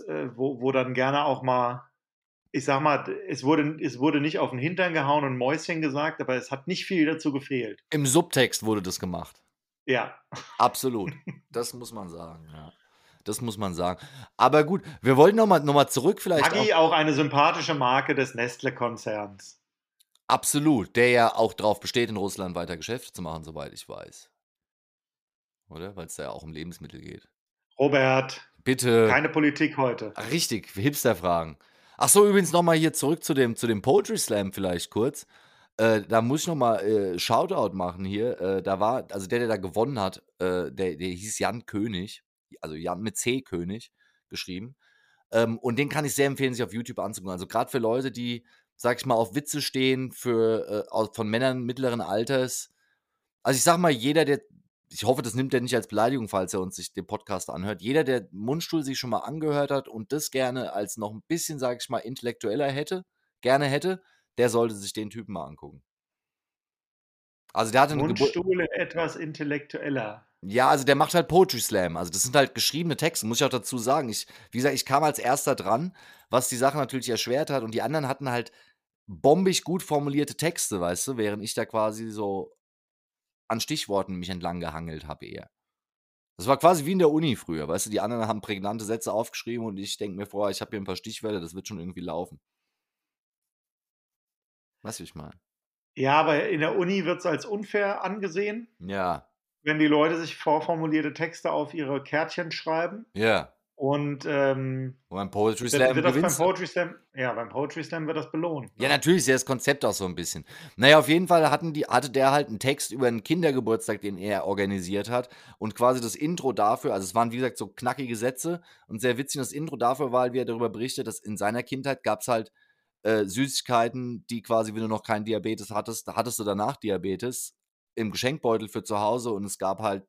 äh, wo, wo dann gerne auch mal ich sag mal, es wurde, es wurde nicht auf den Hintern gehauen und Mäuschen gesagt, aber es hat nicht viel dazu gefehlt. Im Subtext wurde das gemacht. Ja. Absolut. Das muss man sagen, ja. Das muss man sagen. Aber gut, wir wollten nochmal noch mal zurück vielleicht. Maggi auch eine sympathische Marke des Nestle-Konzerns. Absolut, der ja auch darauf besteht, in Russland weiter Geschäfte zu machen, soweit ich weiß. Oder? Weil es da ja auch um Lebensmittel geht. Robert, Bitte. keine Politik heute. Richtig, Hipster-Fragen. Ach so, übrigens nochmal hier zurück zu dem, zu dem Poetry Slam vielleicht kurz. Äh, da muss ich nochmal äh, Shoutout machen hier. Äh, da war, also der, der da gewonnen hat, äh, der, der hieß Jan König, also Jan mit C König geschrieben. Ähm, und den kann ich sehr empfehlen, sich auf YouTube anzugucken. Also gerade für Leute, die, sag ich mal, auf Witze stehen, für äh, von Männern mittleren Alters. Also ich sag mal, jeder, der, ich hoffe, das nimmt er nicht als Beleidigung, falls er uns sich den Podcast anhört. Jeder, der Mundstuhl sich schon mal angehört hat und das gerne als noch ein bisschen, sag ich mal, intellektueller hätte, gerne hätte, der sollte sich den Typen mal angucken. Also der hatte eine Geburt. Mundstuhle etwas intellektueller. Ja, also der macht halt Poetry Slam. Also das sind halt geschriebene Texte, muss ich auch dazu sagen. Ich, wie gesagt, ich kam als erster dran, was die Sache natürlich erschwert hat. Und die anderen hatten halt bombig gut formulierte Texte, weißt du, während ich da quasi so an Stichworten mich entlang gehangelt habe eher. Das war quasi wie in der Uni früher, weißt du, die anderen haben prägnante Sätze aufgeschrieben und ich denke mir vor, ich habe hier ein paar Stichwörter, das wird schon irgendwie laufen. Weißt du, ich meine? Ja, aber in der Uni wird es als unfair angesehen, Ja, wenn die Leute sich vorformulierte Texte auf ihre Kärtchen schreiben. ja. Und ähm, beim Poetry Slam wird das beim. Poetry Slam, ja, beim Poetry Slam wird das belohnt. Ja, ne? natürlich ist ja das Konzept auch so ein bisschen. Naja, auf jeden Fall hatten die, hatte der halt einen Text über einen Kindergeburtstag, den er organisiert hat. Und quasi das Intro dafür, also es waren wie gesagt so knackige Sätze und sehr witzig. Das Intro dafür war, halt, wie er darüber berichtet, dass in seiner Kindheit gab es halt äh, Süßigkeiten, die quasi, wenn du noch keinen Diabetes hattest, da hattest du danach Diabetes im Geschenkbeutel für zu Hause und es gab halt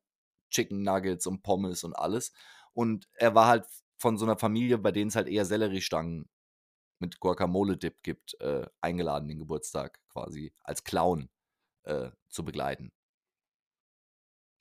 Chicken Nuggets und Pommes und alles. Und er war halt von so einer Familie, bei denen es halt eher Selleriestangen mit Guacamole-Dip gibt, äh, eingeladen, den Geburtstag quasi als Clown äh, zu begleiten.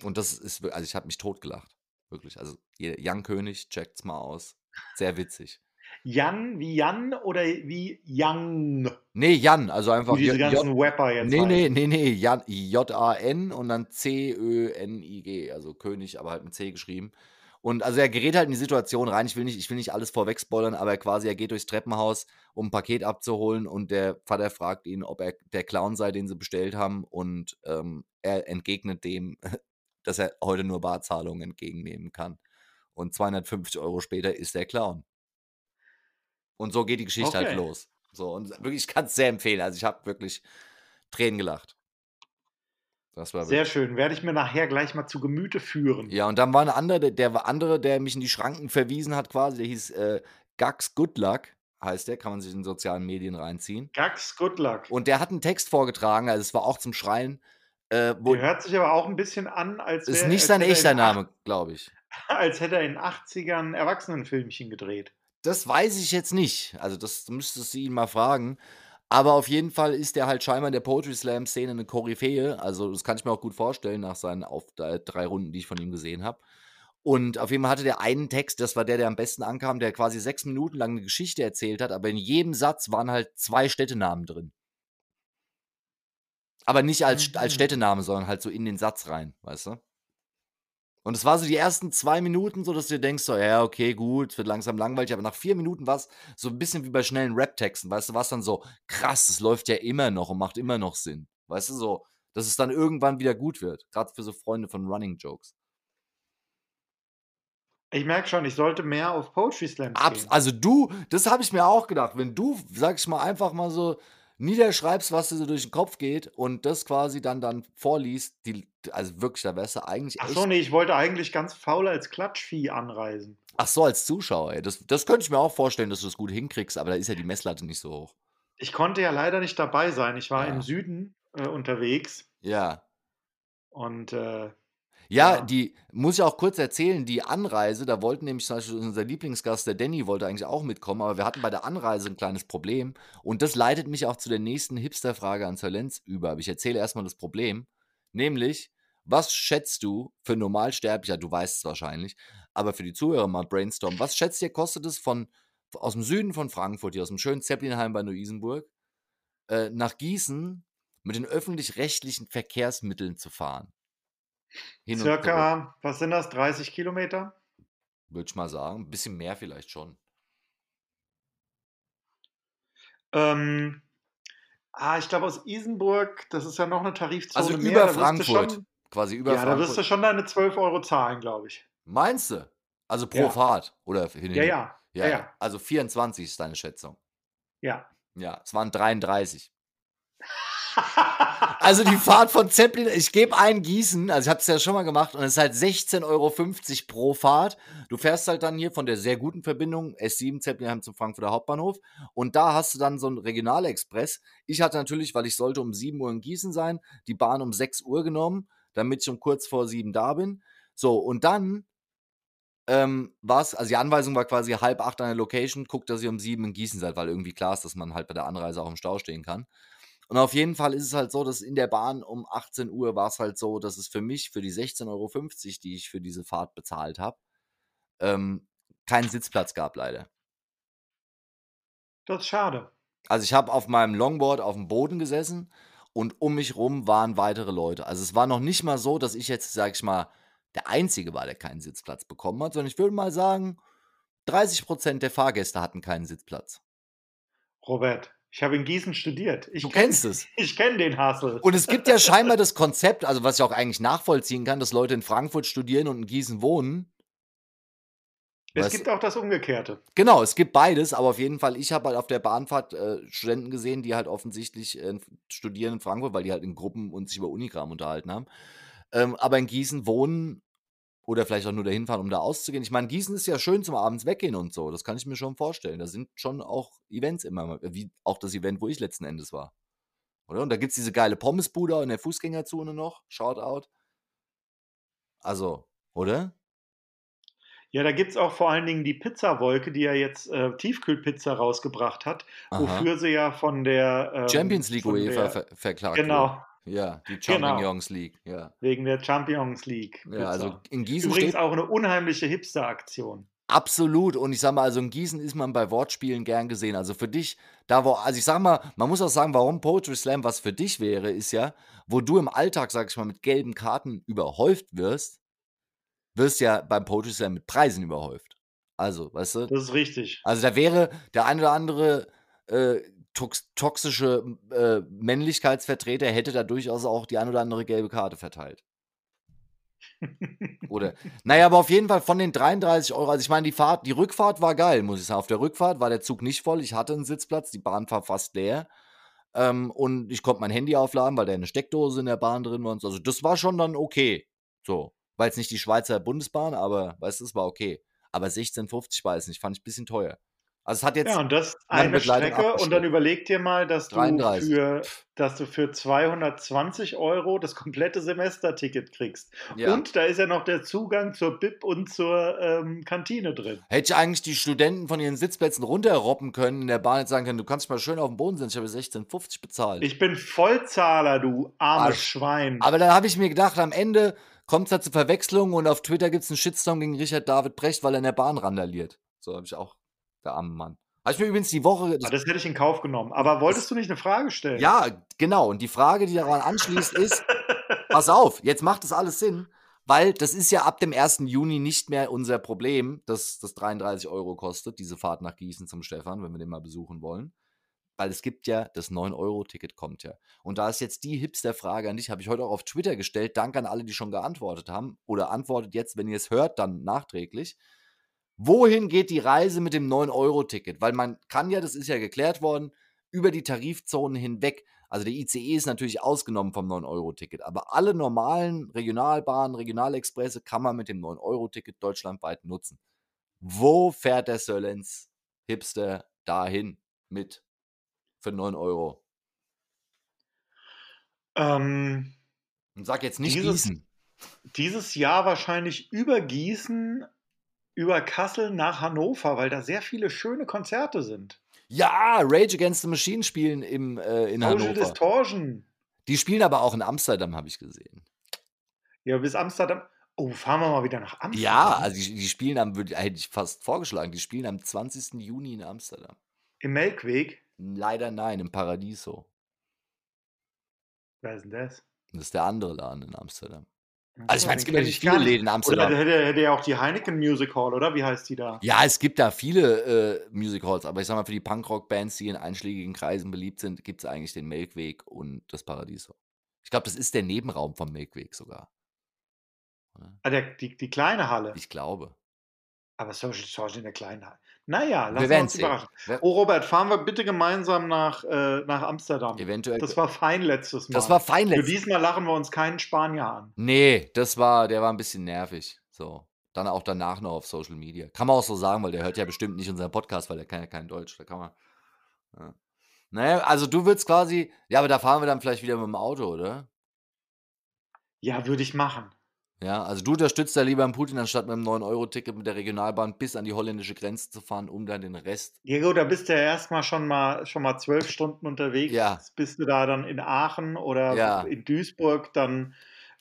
Und das ist, also ich habe mich totgelacht. Wirklich. Also Jan König, checkt's mal aus. Sehr witzig. Jan wie Jan oder wie Yang? Nee, Jan, also einfach Wie diese J- ganzen Rapper jetzt. Nee, nee, nee, nee, Jan, J-A-N und dann C-Ö-N-I-G, also König, aber halt mit C geschrieben. Und also er gerät halt in die Situation rein, ich will nicht, ich will nicht alles vorweg spoilern, aber quasi er geht durchs Treppenhaus, um ein Paket abzuholen und der Vater fragt ihn, ob er der Clown sei, den sie bestellt haben und ähm, er entgegnet dem, dass er heute nur Barzahlungen entgegennehmen kann. Und 250 Euro später ist der Clown. Und so geht die Geschichte halt Okay. los. So, und wirklich, ich kann es sehr empfehlen. Also ich habe wirklich Tränen gelacht. Das war Sehr wirklich. schön. Werde ich mir nachher gleich mal zu Gemüte führen. Ja, und dann war eine andere, der, war andere, der mich in die Schranken verwiesen hat, quasi, der hieß äh, Gax Good Luck, heißt der, kann man sich in sozialen Medien reinziehen. Gax, good luck. Und der hat einen Text vorgetragen, also es war auch zum Schreien, äh, Der hört sich aber auch ein bisschen an, als, ist wär, nicht als, sein hätte er echter in Name, glaube ich. als hätte er in 80ern Erwachsenenfilmchen gedreht. Das weiß ich jetzt nicht. Also, das müsstest du ihn mal fragen. Aber auf jeden Fall ist der halt scheinbar in der Poetry Slam-Szene eine Koryphäe. Also, das kann ich mir auch gut vorstellen nach seinen auf, äh, drei Runden, die ich von ihm gesehen habe. Und auf jeden Fall hatte der einen Text, das war der, der am besten ankam, der quasi sechs Minuten lang eine Geschichte erzählt hat, aber in jedem Satz waren halt zwei Städtenamen drin. Aber nicht als, als Mhm. Städtename, sondern halt so in den Satz rein, weißt du? Und es war so die ersten zwei Minuten so, dass du dir denkst, so, ja, okay, gut, es wird langsam langweilig, aber nach vier Minuten war es so ein bisschen wie bei schnellen Rap-Texten, weißt du, war es dann so, krass, es läuft ja immer noch und macht immer noch Sinn. Weißt du, so, dass es dann irgendwann wieder gut wird. Gerade für so Freunde von Running Jokes. Ich merke schon, ich sollte mehr auf Poetry Slams Abs gehen. also du, das habe ich mir auch gedacht, wenn du, sag ich mal, einfach mal so niederschreibst, was dir so durch den Kopf geht und das quasi dann dann vorliest, die, also wirklich, da wärst du eigentlich Ach so, nee, ich wollte eigentlich ganz faul als Klatschvieh anreisen. Ach so, als Zuschauer, ey. Das, das könnte ich mir auch vorstellen, dass du das gut hinkriegst, aber da ist ja die Messlatte nicht so hoch. Ich konnte ja leider nicht dabei sein. Ich war Ja. im Süden äh, unterwegs Ja. und äh, Ja, Ja. die muss ich auch kurz erzählen, die Anreise, da wollten nämlich zum Beispiel unser Lieblingsgast, der Danny, wollte eigentlich auch mitkommen, aber wir hatten bei der Anreise ein kleines Problem. Und das leitet mich auch zu der nächsten Hipster-Frage an Solenz über. Aber ich erzähle erstmal das Problem. Nämlich, was schätzt du für Normalsterblicher, du weißt es wahrscheinlich, aber für die Zuhörer mal brainstorm, was schätzt ihr, kostet es von aus dem Süden von Frankfurt, hier aus dem schönen Zeppelinheim bei Neu-Isenburg, äh, nach Gießen mit den öffentlich-rechtlichen Verkehrsmitteln zu fahren. Hin Circa, was sind das, 30 Kilometer? Würde ich mal sagen. Ein bisschen mehr vielleicht schon. Ähm, ah, ich glaube aus Isenburg, das ist ja noch eine Tarifzone Also mehr, über Frankfurt. Schon, quasi über ja, Frankfurt. da wirst du schon deine 12 Euro zahlen, glaube ich. Meinst du? Also pro Ja. Fahrt? Oder hin Ja, ja. ja, Ja, ja. ja. Also 24 ist deine Schätzung. Ja. Ja, es waren 33. Also die Fahrt von Zeppelin, ich gebe ein Gießen, also ich habe es ja schon mal gemacht und es ist halt 16,50 Euro pro Fahrt. Du fährst halt dann hier von der sehr guten Verbindung S7 Zeppelinheim zum Frankfurter Hauptbahnhof und da hast du dann so einen Regionalexpress. Ich hatte natürlich, weil ich sollte um 7 Uhr in Gießen sein, die Bahn um 6 Uhr genommen, damit ich um kurz vor 7 da bin. So, und dann ähm, war es, also die Anweisung war quasi halb acht an der Location, guckt, dass ihr um 7 in Gießen seid, weil irgendwie klar ist, dass man halt bei der Anreise auch im Stau stehen kann. Und auf jeden Fall ist es halt so, dass in der Bahn um 18 Uhr war es halt so, dass es für mich, für die 16,50 Euro, die ich für diese Fahrt bezahlt habe, ähm, keinen Sitzplatz gab, leider. Das ist schade. Also ich habe auf meinem Longboard auf dem Boden gesessen und um mich rum waren weitere Leute. Also es war noch nicht mal so, dass ich jetzt, sag ich mal, der Einzige war, der keinen Sitzplatz bekommen hat, sondern ich würde mal sagen, 30 Prozent der Fahrgäste hatten keinen Sitzplatz. Robert, ich habe in Gießen studiert. Ich Du kenn- kennst es. Ich kenne den Hassel. Und es gibt ja scheinbar das Konzept, also was ich auch eigentlich nachvollziehen kann, dass Leute in Frankfurt studieren und in Gießen wohnen. es Weißt- gibt auch das Umgekehrte. Genau, es gibt beides, aber auf jeden Fall, ich habe halt auf der Bahnfahrt äh, Studenten gesehen, die halt offensichtlich äh, studieren in Frankfurt, weil die halt in Gruppen und sich über Unikram unterhalten haben. Ähm, aber in Gießen wohnen oder vielleicht auch nur dahin fahren, um da auszugehen. Ich meine, Gießen ist ja schön zum Abends weggehen und so. Das kann ich mir schon vorstellen. Da sind schon auch Events immer, mal- wie auch das Event, wo ich letzten Endes war. Oder? Und da gibt es diese geile Pommesbude in der Fußgängerzone noch. Shoutout. Also, oder? Ja, da gibt es auch vor allen Dingen die Pizzawolke, die ja jetzt äh, Tiefkühlpizza rausgebracht hat, Aha. wofür sie ja von der ähm, Champions League UEFA der, ver verklagt Genau. Ja, die Genau. Champions League, ja. wegen der Champions League. Pizza. Ja, also in Gießen Übrigens auch eine unheimliche Hipster-Aktion. absolut und ich sag mal, also in Gießen ist man bei Wortspielen gern gesehen. Also für dich, da wo, also ich sag mal, man muss auch sagen, warum Poetry Slam was für dich wäre, ist ja, wo du im Alltag, sag ich mal, mit gelben Karten überhäuft wirst, wirst ja beim Poetry Slam mit Preisen überhäuft. Also, weißt du, Das ist richtig. Also da wäre der ein oder andere äh, tox toxische äh, Männlichkeitsvertreter hätte da durchaus auch die ein oder andere gelbe Karte verteilt. Oder, naja, aber auf jeden Fall von den 33 Euro, also ich meine, die Fahrt, die Rückfahrt war geil, muss ich sagen. Auf der Rückfahrt war der Zug nicht voll, ich hatte einen Sitzplatz, die Bahn war fast leer. Ähm, und ich konnte mein Handy aufladen, weil da eine Steckdose in der Bahn drin war und so. Also das war schon dann okay. So. War jetzt nicht die Schweizer Bundesbahn, aber weißt du, es war okay. Aber 16,50 war es nicht, fand ich ein bisschen teuer. Also es hat jetzt Ja, und das eine Strecke und dann überleg dir mal, dass du, 33. für, dass du für 220 Euro das komplette Semesterticket kriegst. Ja. Und da ist ja noch der Zugang zur BIP und zur ähm, Kantine drin. Hätte ich eigentlich die Studenten von ihren Sitzplätzen runterroppen können, in der Bahn jetzt sagen können, du kannst mal schön auf dem Boden sitzen, ich habe 16,50 bezahlt. Ich bin Vollzahler, du armes Arsch. Schwein. Aber dann habe ich mir gedacht, am Ende kommt es da zu Verwechslungen und auf Twitter gibt es einen Shitstorm gegen Richard David Brecht, weil er in der Bahn randaliert. So habe ich auch, der arme Mann. Habe ich mir übrigens die Woche. Ah, das hätte ich in Kauf genommen. Aber wolltest du nicht eine Frage stellen? ja, genau. Und die Frage, die daran anschließt, ist: Pass auf, jetzt macht das alles Sinn, weil das ist ja ab dem 1. Juni nicht mehr unser Problem, dass das 33 Euro kostet, diese Fahrt nach Gießen zum Stefan, wenn wir den mal besuchen wollen. Weil es gibt ja, das 9-Euro-Ticket kommt ja. Und da ist jetzt die Hipster-Frage an dich, habe ich heute auch auf Twitter gestellt. Danke an alle, die schon geantwortet haben. Oder antwortet jetzt, wenn ihr es hört, dann nachträglich. Wohin geht die Reise mit dem 9-Euro-Ticket? Weil man kann ja, das ist ja geklärt worden, über die Tarifzonen hinweg. Also der ICE ist natürlich ausgenommen vom 9-Euro-Ticket, aber alle normalen Regionalbahnen, Regionalexpresse kann man mit dem 9-Euro-Ticket deutschlandweit nutzen. Wo fährt der Sörlens Hipster dahin mit für 9 Euro? Ähm, Und sag jetzt nicht Dieses- Gießen. dieses Jahr wahrscheinlich über Gießen, über Kassel nach Hannover, weil da sehr viele schöne Konzerte sind. Ja, Rage Against the Machine spielen im, äh, in Social Hannover. Distortion. Die spielen aber auch in Amsterdam, habe ich gesehen. Ja, bis Amsterdam. Oh, fahren wir mal wieder nach Ja, Amsterdam? also die die spielen am würde hätte ich fast vorgeschlagen, die spielen am 20. Juni in Amsterdam. Im Melkweg? Leider nein, im Paradiso. Wer ist denn das? Das ist der andere Laden in Amsterdam. Also, ich meine, es gibt natürlich viele. Läden in Oder Amsterdam. hätte hätte ja auch die Heineken Music Hall, oder? Wie heißt die da? Ja, es gibt da viele, äh, Music Halls, aber ich sage mal, für die Punkrock-Bands, die in einschlägigen Kreisen beliebt sind, gibt's eigentlich den Melkweg und das Paradiso. Ich glaube, das ist der Nebenraum vom Melkweg sogar. Oder? Ah, der die die kleine Halle. Ich glaube. Aber Social Social in der kleinen Halle. Na ja, Wir uns sehen. überraschen. Wir Oh, Robert, fahren wir bitte gemeinsam nach, äh, nach Amsterdam. eventuell Das war fein letztes Mal. das war fein Für letzt diesmal lachen wir uns keinen Spanier an. Ne, das war der war 'n bisschen nervig, so. Dann auch danach noch auf Social Media. Kann man auch so sagen, weil der hört ja bestimmt nicht unseren Podcast, weil der kann ja kein Deutsch. Da kann man ja. Na ja, also du würdest quasi ja, aber da fahren wir dann vielleicht wieder mit'm Auto, oder? Ja, würde ich machen. Ja, also du unterstützt da lieber Putin, anstatt mit'm 9 €-Ticket mit der Regionalbahn bis an die holländische Grenze zu fahren, um dann den Rest Ja gut, da bist du ja erst mal schon mal schon mal 12 Stunden unterwegs, Ja. bis du da dann in Aachen oder Ja. in Duisburg dann,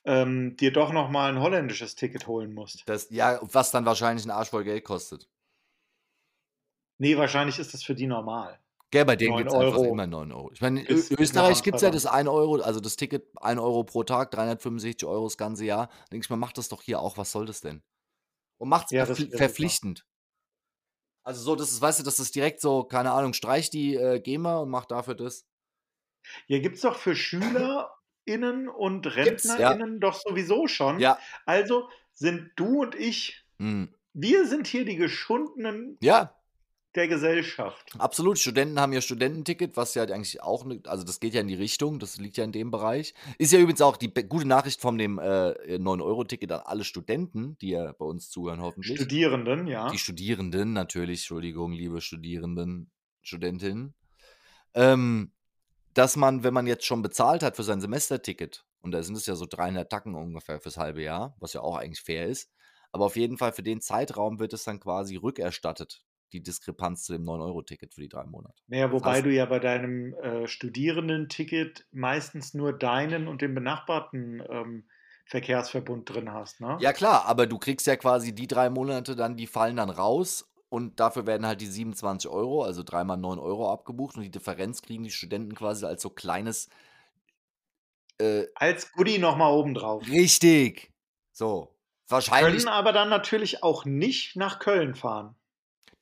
ähm, dir doch noch mal 'n holländisches Ticket holen musst. Das ja, was dann wahrscheinlich 'n Arsch voll Geld kostet. Ne, wahrscheinlich ist das für die normal. Gell, bei denen 9 gibt's einfach Euro immer 9 €. Ich meine, in Österreich gibt's ja Amsterdam. das 1 €, also das Ticket 1 € pro Tag, 365 € das ganze Jahr. Da denke ich mir: „Macht das doch hier auch, was soll das denn?“ Und Ja, verpfli wäre super. verpflichtend. Also so, das ist weißt du, das ist direkt so, keine Ahnung, streich die, äh, GEMA und mach dafür das. Ja, gibt's doch für SchülerInnen und Gibt's, ja. RentnerInnen doch sowieso schon. Ja. Also sind du und ich Mhm. wir sind hier die Geschundenen Ja. Der Gesellschaft. Absolut. Studenten haben ihr Studententicket, was ja eigentlich auch 'ne also das geht ja in die Richtung, das liegt ja in dem Bereich. Ist ja übrigens auch die gute Nachricht von dem, äh, 9 €-Ticket an alle Studenten, die ja bei uns zuhören hoffentlich. Studierenden, ja. Die Studierenden natürlich, Entschuldigung, liebe Studierenden, Studentinnen. Ähm, dass man, wenn man jetzt schon bezahlt hat für sein Semesterticket, und da sind es ja so 300 Tacken ungefähr fürs halbe Jahr, was ja auch eigentlich fair ist, aber auf jeden Fall für den Zeitraum wird es dann quasi rückerstattet, die Diskrepanz zu dem 9-Euro-Ticket für die 3 Monate. Na ja, Das wobei heißt du ja bei deinem, äh, Studierendenticket meistens nur deinen und den benachbarten, ähm, Verkehrsverbund drin hast, ne? Ja klar, aber du kriegst ja quasi die 3 Monate dann die fallen dann raus und dafür werden halt die 27 €, also 3 mal 9 € abgebucht und die Differenz kriegen die Studenten quasi als so kleines äh Als Goodie noch mal obendrauf. Richtig. So. Wahrscheinlich Können aber dann natürlich auch nicht nach Köln fahren.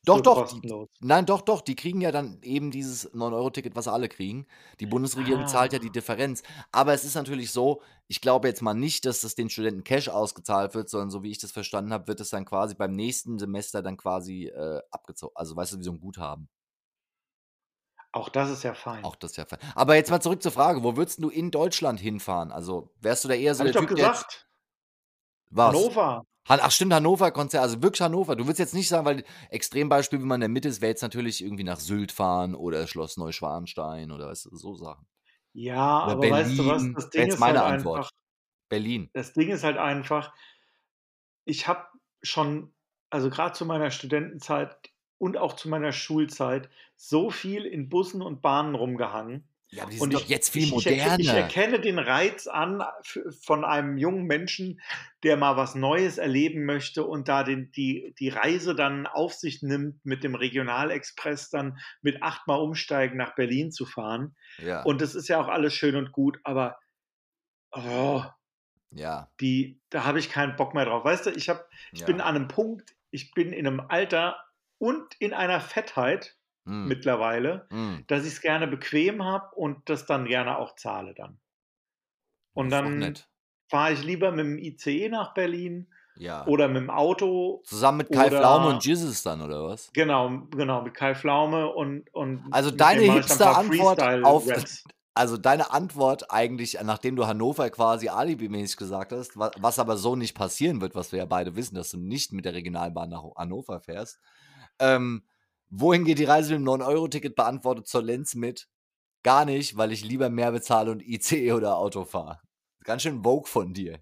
Doch, doch, die kostenlos. nein, doch, doch, die kriegen ja dann eben dieses 9-Euro-Ticket, was alle kriegen. Die Bundesregierung zahlt ja die Ah. Differenz. Aber es ist natürlich so, ich glaube jetzt mal nicht, dass das den Studenten Cash ausgezahlt wird, sondern so wie ich das verstanden habe, wird es dann quasi beim nächsten Semester dann quasi, äh, abgezogen. Also, weißt du, wie so 'n Guthaben. Auch das ist ja fein. Auch das ist ja fein. Aber jetzt mal zurück zur Frage, wo würdest du in Deutschland hinfahren? Also, wärst du da eher so Habe der ich doch Typ, der jetzt gesagt. Was? Hannover. Ach stimmt, Hannover Konzert, also wirklich Hannover. Du würdest jetzt nicht sagen, weil Extrembeispiel, wie man in der Mitte ist, wäre jetzt natürlich irgendwie nach Sylt fahren oder Schloss Neuschwanstein oder weißt du, so Sachen. Ja, Oder aber weißt du was? Berlin, Das Ding jetzt ist meine halt Antwort. einfach Berlin. das Ding ist halt einfach ich habe schon also grad zu meiner Studentenzeit und auch zu meiner Schulzeit so viel in Bussen und Bahnen rumgehangen. Ja, aber die Und sind doch ich jetzt viel ich ich ich moderner. erkenne den Reiz an von einem jungen Menschen, der mal was Neues erleben möchte und da den die die Reise dann auf sich nimmt, mit dem Regionalexpress dann mit 8 Mal Umsteigen nach Berlin zu fahren. Ja. Und das ist ja auch alles schön und gut, aber oh, Ja. die da habe ich keinen Bock mehr drauf. Weißt du, ich habe ich bin Ja. an 'nem Punkt, ich bin in 'nem Alter und in einer Fettheit Mhm. mittlerweile, Mhm. dass ich's gerne bequem habe und das dann gerne auch zahle dann. Und dann fahre ich lieber mit'm ICE nach Berlin Ja. oder mit'm Auto Zusammen mit Kai Pflaume oder und Jizzes dann, oder was? Genau, genau, mit Kai Pflaume und und Also, mit deine dem ich Hipster-Antwort auf also, deine Antwort eigentlich, nachdem du Hannover quasi alibimäßig gesagt hast, wa was aber so nicht passieren wird, was wir ja beide wissen, dass du nicht mit der Regionalbahn nach Hannover fährst. Ähm, wohin geht die Reise mit dem 9-Euro-Ticket, beantwortet Sollenz mit: „Gar nicht, weil ich lieber mehr bezahle und ICE oder Auto fahre.“ Ganz schön Vogue von dir.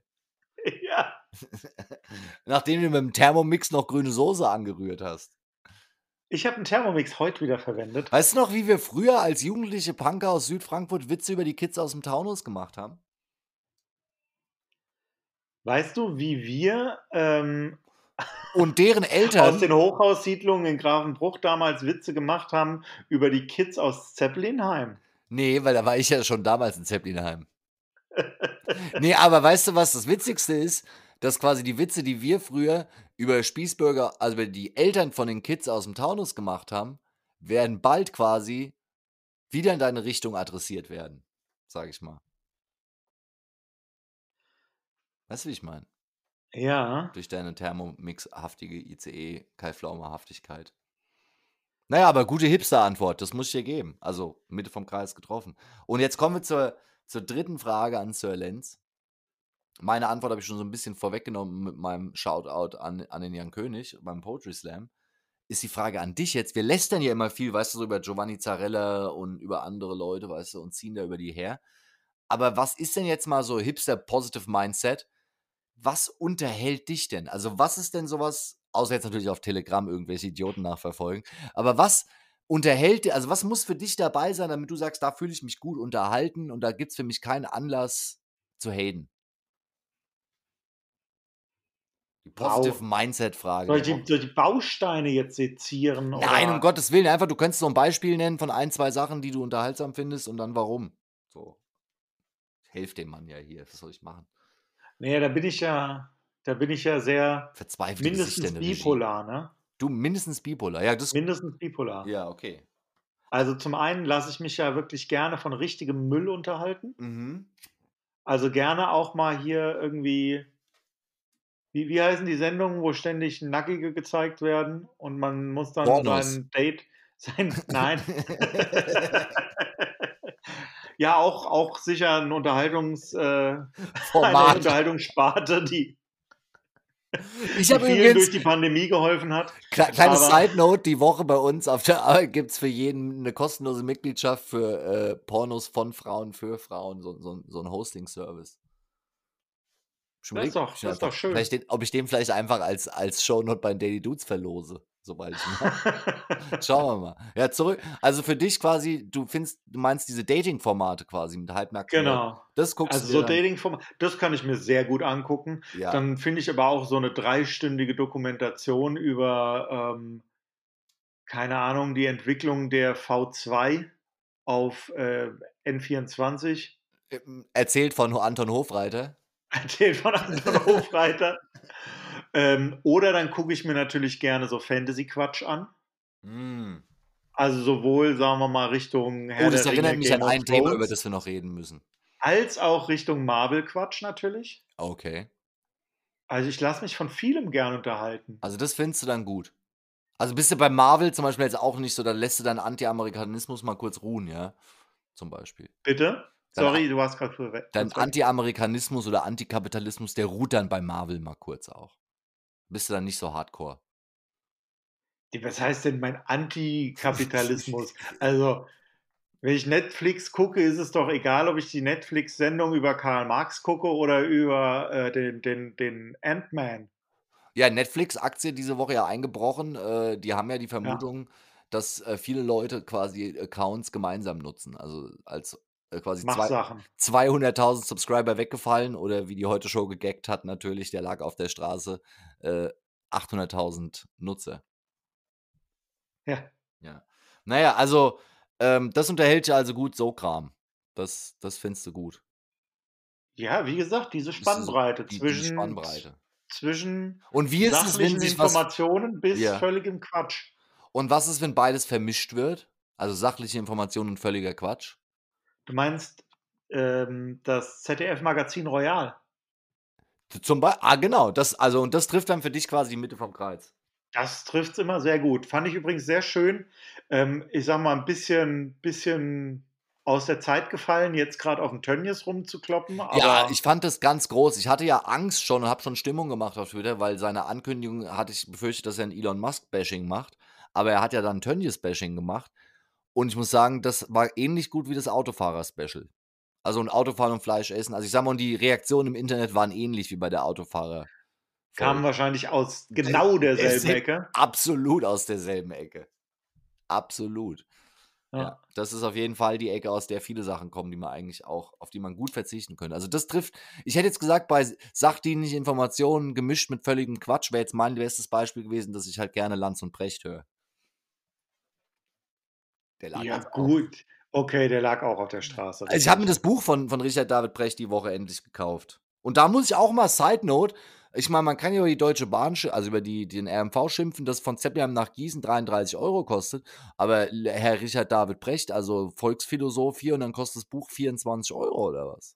Ja. Nachdem du mit'm Thermomix noch grüne Soße angerührt hast. Ich habe 'n Thermomix heute wieder verwendet. Weißt du noch, wie wir früher als jugendliche Punker aus Südfrankfurt Witze über die Kids aus'm Taunus gemacht haben? Weißt du, wie wir ähm, Und deren aus Eltern den Hochhaussiedlungen in Grafenbruch damals Witze gemacht haben über die Kids aus Zeppelinheim? Ne, weil da war ich ja schon damals in Zeppelinheim. Ne, aber weißt du, was das Witzigste ist? Dass quasi die Witze, die wir früher über Spießbürger also über die Eltern von den Kids aus'm Taunus gemacht haben, werden bald quasi wieder in deine Richtung adressiert werden, sage ich mal. Weißt du, wie ich meine? Ja. Durch deine Thermomix-haftige ICE Kai Pflaume-Haftigkeit. Na ja, aber gute Hipster-Antwort, das muss ich dir geben. Also, Mitte vom Kreis getroffen. Und jetzt kommen wir zur zur dritten Frage an Sir Lenz. Meine Antwort habe ich schon so 'n bisschen vorweggenommen mit meinem Shoutout an an den Jan König beim Poetry Slam. Ist die Frage an dich jetzt wir lästern ja immer viel, weißt du, so über Giovanni Zarella und über andere Leute, weißt du, und ziehen da über die her. Aber was ist denn jetzt mal so Hipster Positive Mindset? Was unterhält dich denn? Also, was ist denn so was außer jetzt natürlich auf Telegram irgendwelche Idioten nachverfolgen, aber was unterhält also, was muss für dich dabei sein, damit du sagst: „Da fühle ich mich gut unterhalten und da gibt's für mich keinen Anlass zu haten?“ Die Positive. Mindset-Frage Soll der ich die Woche. soll ich die Bausteine jetzt sezieren Nein, um oder? Gottes Willen, einfach du könntest so 'n Beispiel nennen von 1, 2 Sachen, die du unterhaltsam findest und dann warum. So. Ich helfe dem Mann ja hier, was soll ich machen? Ne, da bin ich ja da bin ich ja sehr Verzweifelte Gesichter mindestens bipolar, ne? Du mindestens bipolar. Ja, das Mindestens bipolar. Ja, okay. Also, zum einen lasse ich mich ja wirklich gerne von richtigem Müll unterhalten. Mhm. Also, gerne auch mal hier irgendwie wie wie heißen die Sendungen, wo ständig Nackige gezeigt werden und man muss dann Pornos. sein Date sein nein. Ja, auch auch sicher 'n Unterhaltungs äh, eine. Unterhaltungssparte, die Ich habe vielen übrigens durch die Pandemie geholfen hat. Klei kleine Side Note, die Woche bei uns auf der Arbeit gibt's für jeden 'ne kostenlose Mitgliedschaft für, äh, Pornos von Frauen für Frauen, so so so 'n Hosting-Service. Das ist doch das ist doch schön. den ob ich den vielleicht einfach als als Shownote bei den Daily Dudes verlose, sobald ich habe. Schauen wir mal. Ja, zurück also, für dich quasi du findest du meinst diese Dating-Formate quasi mit halbnackten. Genau. Das guckst Also, du so dir dann Dating-Forma das kann ich mir sehr gut angucken. Ja. Dann finde ich aber auch so 'ne dreistündige Dokumentation über, ähm, keine Ahnung, die Entwicklung der V2 auf, äh, N24. Ähm, erzählt von Anton Hofreiter. Erzählt von Anton Hofreiter. Ähm, oder dann gucke ich mir natürlich gerne so Fantasy-Quatsch an. Hm. Also, sowohl, sagen wir mal, Richtung Herr Oh, das erinnert Ringe, mich Game an ein Thema, über das wir noch reden müssen. als auch Richtung Marvel-Quatsch natürlich. Okay. Also, ich lasse mich von vielem gern unterhalten. Also, das findest du dann gut? Also, bist du bei Marvel zum Beispiel jetzt auch nicht so da lässt du deinen Anti-Amerikanismus mal kurz ruhen, ja? Zum Beispiel. Bitte? Dein Sorry, du warst grad kurz we dein weg. Anti-Amerikanismus oder Antikapitalismus, der ruht dann bei Marvel mal kurz auch. Bist du dann nicht so hardcore? Ja, was heißt denn mein Antikapitalismus? Also, wenn ich Netflix gucke, ist es doch egal, ob ich die Netflix-Sendung über Karl Marx gucke oder über, äh, den den den Ant-Man. Ja, Netflix-Aktie diese Woche ja eingebrochen. Äh, die haben ja die Ja. Vermutung, dass, äh, viele Leute quasi Accounts gemeinsam nutzen. Also, als, äh, quasi zwei Machsachen. 200.000 Subscriber weggefallen oder wie die Heute-Show gegaggt hat natürlich, der lag auf der Straße, äh, 800.000 Nutzer. Ja. Ja. Na ja, also, ähm, das unterhält dich also gut, so Kram. Das das findest du gut. Ja, wie gesagt, diese Spannbreite die die zwischen Spannbreite. zwischen Und wie ist es, wenn sachlichen sich was Informationen bis Ja. völligem Quatsch. Und was ist, wenn beides vermischt wird? Also, sachliche Informationen und völliger Quatsch? Du meinst, ähm, das ZDF-Magazin Royal? Zum Bei ah, genau, das also und das trifft dann für dich quasi die Mitte vom Kreis. Das trifft's immer sehr gut. Fand ich übrigens sehr schön. Ähm, ich sage mal, 'n bisschen bisschen aus der Zeit gefallen, jetzt grad aufm Tönnies rumzukloppen, Ja, ich fand das ganz groß. Ich hatte ja Angst schon und habe schon Stimmung gemacht auf Twitter, weil seine Ankündigung hatte ich befürchtet, dass er 'n Elon Musk-Bashing macht. Aber er hat ja dann Tönnies-Bashing gemacht. Und ich muss sagen, das war ähnlich gut wie das Autofahrer-Special. Also, und Autofahren und Fleisch essen. Also, ich sage mal, die Reaktionen im Internet waren ähnlich wie bei der Autofahrer kamen wahrscheinlich aus genau derselben Derselb Ecke. absolut aus derselben Ecke. Absolut. Ja. ja. das ist auf jeden Fall die Ecke, aus der viele Sachen kommen, die man eigentlich auch, auf die man gut verzichten könnte. Also das trifft, ich hätte jetzt gesagt, bei sachdienlichen Informationen gemischt mit völligem Quatsch wäre jetzt mein bestes Beispiel gewesen, dass ich halt gerne Lanz und Brecht höre. Ja, gut. Okay, der lag auch auf der Straße. Also ich habe mir das Buch von, von Richard David Brecht die Woche endlich gekauft. Und da muss ich auch mal Side Note, ich meine, man kann ja über die Deutsche Bahn, also über die, den RMV schimpfen, das von Zeppelin nach Gießen 33 Euro kostet. Aber Herr Richard David Brecht, also Volksphilosoph hier, und dann kostet das Buch 24 Euro oder was?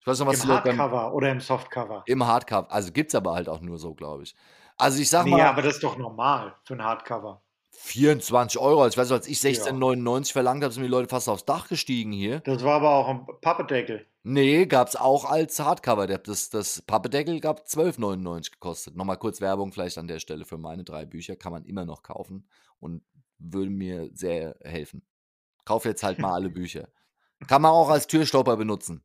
Ich weiß noch, was Im Hardcover oder im Softcover? Im Hardcover. Also gibt es aber halt auch nur so, glaube ich. Also ich sag nee, mal. Ja, aber das ist doch normal für ein Hardcover. 24 Euro. Ich weiß als ich 16,99 ja. verlangt habe, sind die Leute fast aufs Dach gestiegen hier. Das war aber auch ein Pappedeckel. Nee, gab es auch als Hardcover. Das, das Pappedeckel gab 12,99 gekostet. Nochmal kurz Werbung vielleicht an der Stelle für meine drei Bücher. Kann man immer noch kaufen und würde mir sehr helfen. Kauf jetzt halt mal alle Bücher. Kann man auch als Türstopper benutzen.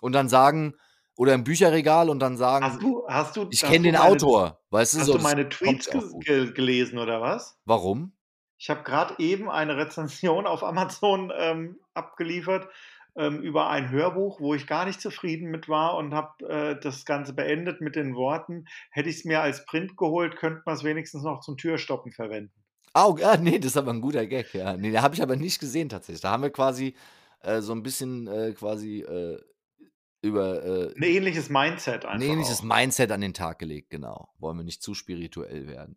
Und dann sagen, oder im Bücherregal und dann sagen, hast du, hast du, ich kenne den meine, Autor. Weißt du, hast so, du meine Tweets ge gelesen oder was? Warum? Ich habe gerade eben eine Rezension auf Amazon ähm, abgeliefert ähm, über ein Hörbuch, wo ich gar nicht zufrieden mit war und habe äh, das Ganze beendet mit den Worten, hätte ich es mir als Print geholt, könnte man es wenigstens noch zum Türstoppen verwenden. Oh, ah, nee, das ist aber ein guter Gag, ja. Nee, den habe ich aber nicht gesehen tatsächlich. Da haben wir quasi äh, so ein bisschen äh, quasi äh, über. Äh, ein ähnliches Mindset einfach. Ein ähnliches auch. Mindset an den Tag gelegt, genau. Wollen wir nicht zu spirituell werden.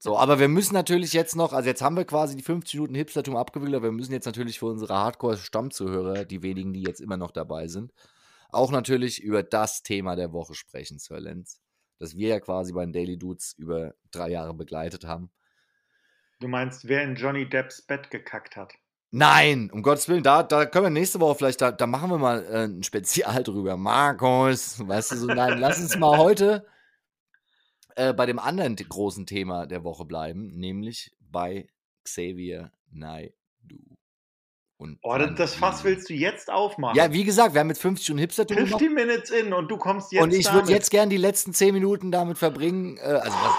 So, aber wir müssen natürlich jetzt noch, also jetzt haben wir quasi die 50 Minuten Hipstertum abgewickelt, aber wir müssen jetzt natürlich für unsere Hardcore-Stammzuhörer, die wenigen, die jetzt immer noch dabei sind, auch natürlich über das Thema der Woche sprechen, Sir Lenz. Das wir ja quasi bei den Daily Dudes über drei Jahre begleitet haben. Du meinst, wer in Johnny Depps Bett gekackt hat? Nein, um Gottes Willen, da, da können wir nächste Woche vielleicht, da, da machen wir mal äh, ein Spezial drüber. Markus, weißt du so, nein, lass uns mal heute äh, bei dem anderen großen Thema der Woche bleiben, nämlich bei Xavier Naidoo. Und oh, das, das Fass willst du jetzt aufmachen? Ja, wie gesagt, wir haben mit 50 und Hipster 50 Minutes in und du kommst jetzt Und ich würde jetzt gern die letzten 10 Minuten damit verbringen, äh, also was,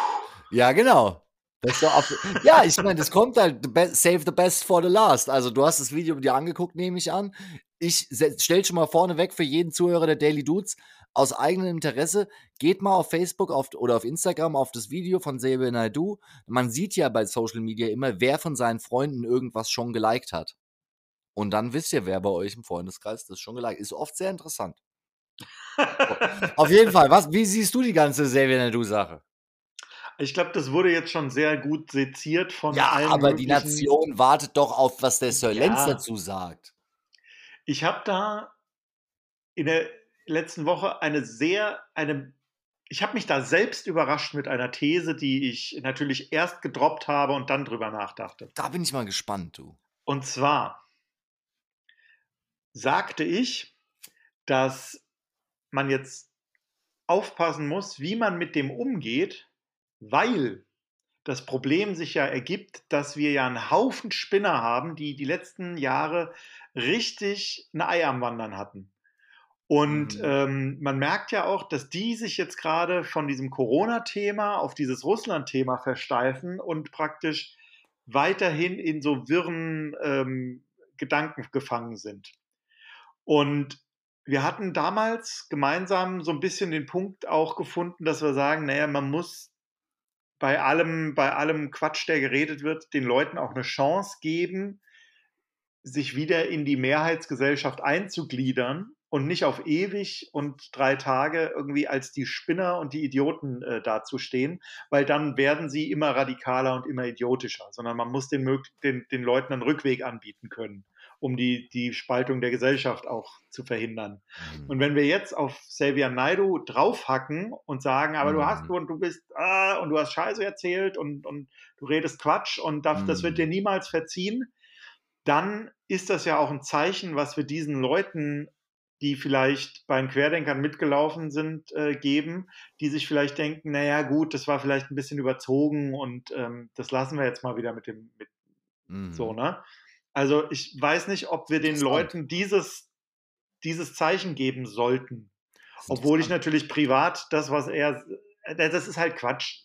ja, genau. Auf, ja, ich meine, das kommt halt, save the best for the last. Also, du hast das Video dir angeguckt, nehme ich an. Ich stell schon mal vorne weg für jeden Zuhörer der Daily Dudes aus eigenem Interesse. Geht mal auf Facebook auf, oder auf Instagram auf das Video von Sebe Naidu. Man sieht ja bei Social Media immer, wer von seinen Freunden irgendwas schon geliked hat. Und dann wisst ihr, wer bei euch im Freundeskreis das schon geliked Ist oft sehr interessant. auf jeden Fall, was, wie siehst du die ganze Xavier Naidu-Sache? Ich glaube, das wurde jetzt schon sehr gut seziert von ja, allen. Ja, aber die Nation wartet doch auf, was der Sir ja. Lenz dazu sagt. Ich habe da in der letzten Woche eine sehr, eine, ich habe mich da selbst überrascht mit einer These, die ich natürlich erst gedroppt habe und dann drüber nachdachte. Da bin ich mal gespannt, du. Und zwar sagte ich, dass man jetzt aufpassen muss, wie man mit dem umgeht, weil das Problem sich ja ergibt, dass wir ja einen Haufen Spinner haben, die die letzten Jahre richtig ein Ei am Wandern hatten. Und mhm. ähm, man merkt ja auch, dass die sich jetzt gerade von diesem Corona-Thema auf dieses Russland-Thema versteifen und praktisch weiterhin in so wirren ähm, Gedanken gefangen sind. Und wir hatten damals gemeinsam so ein bisschen den Punkt auch gefunden, dass wir sagen, naja, man muss bei allem, bei allem Quatsch, der geredet wird, den Leuten auch eine Chance geben, sich wieder in die Mehrheitsgesellschaft einzugliedern und nicht auf ewig und drei Tage irgendwie als die Spinner und die Idioten äh, dazustehen, weil dann werden sie immer radikaler und immer idiotischer, sondern man muss den, den, den Leuten einen Rückweg anbieten können um die, die Spaltung der Gesellschaft auch zu verhindern. Mhm. Und wenn wir jetzt auf Xavier Naidu draufhacken und sagen, aber mhm. du hast und du bist ah, und du hast Scheiße erzählt und, und du redest Quatsch und das, mhm. das wird dir mhm. niemals verziehen, dann ist das ja auch ein Zeichen, was wir diesen Leuten die vielleicht bei den Querdenkern mitgelaufen sind, äh, geben, die sich vielleicht denken, naja gut, das war vielleicht ein bisschen überzogen und ähm, das lassen wir jetzt mal wieder mit dem, mit, mhm. so, ne? Also ich weiß nicht, ob wir den Leuten dieses, dieses Zeichen geben sollten. Obwohl ich natürlich privat das, was er, äh, das ist halt Quatsch.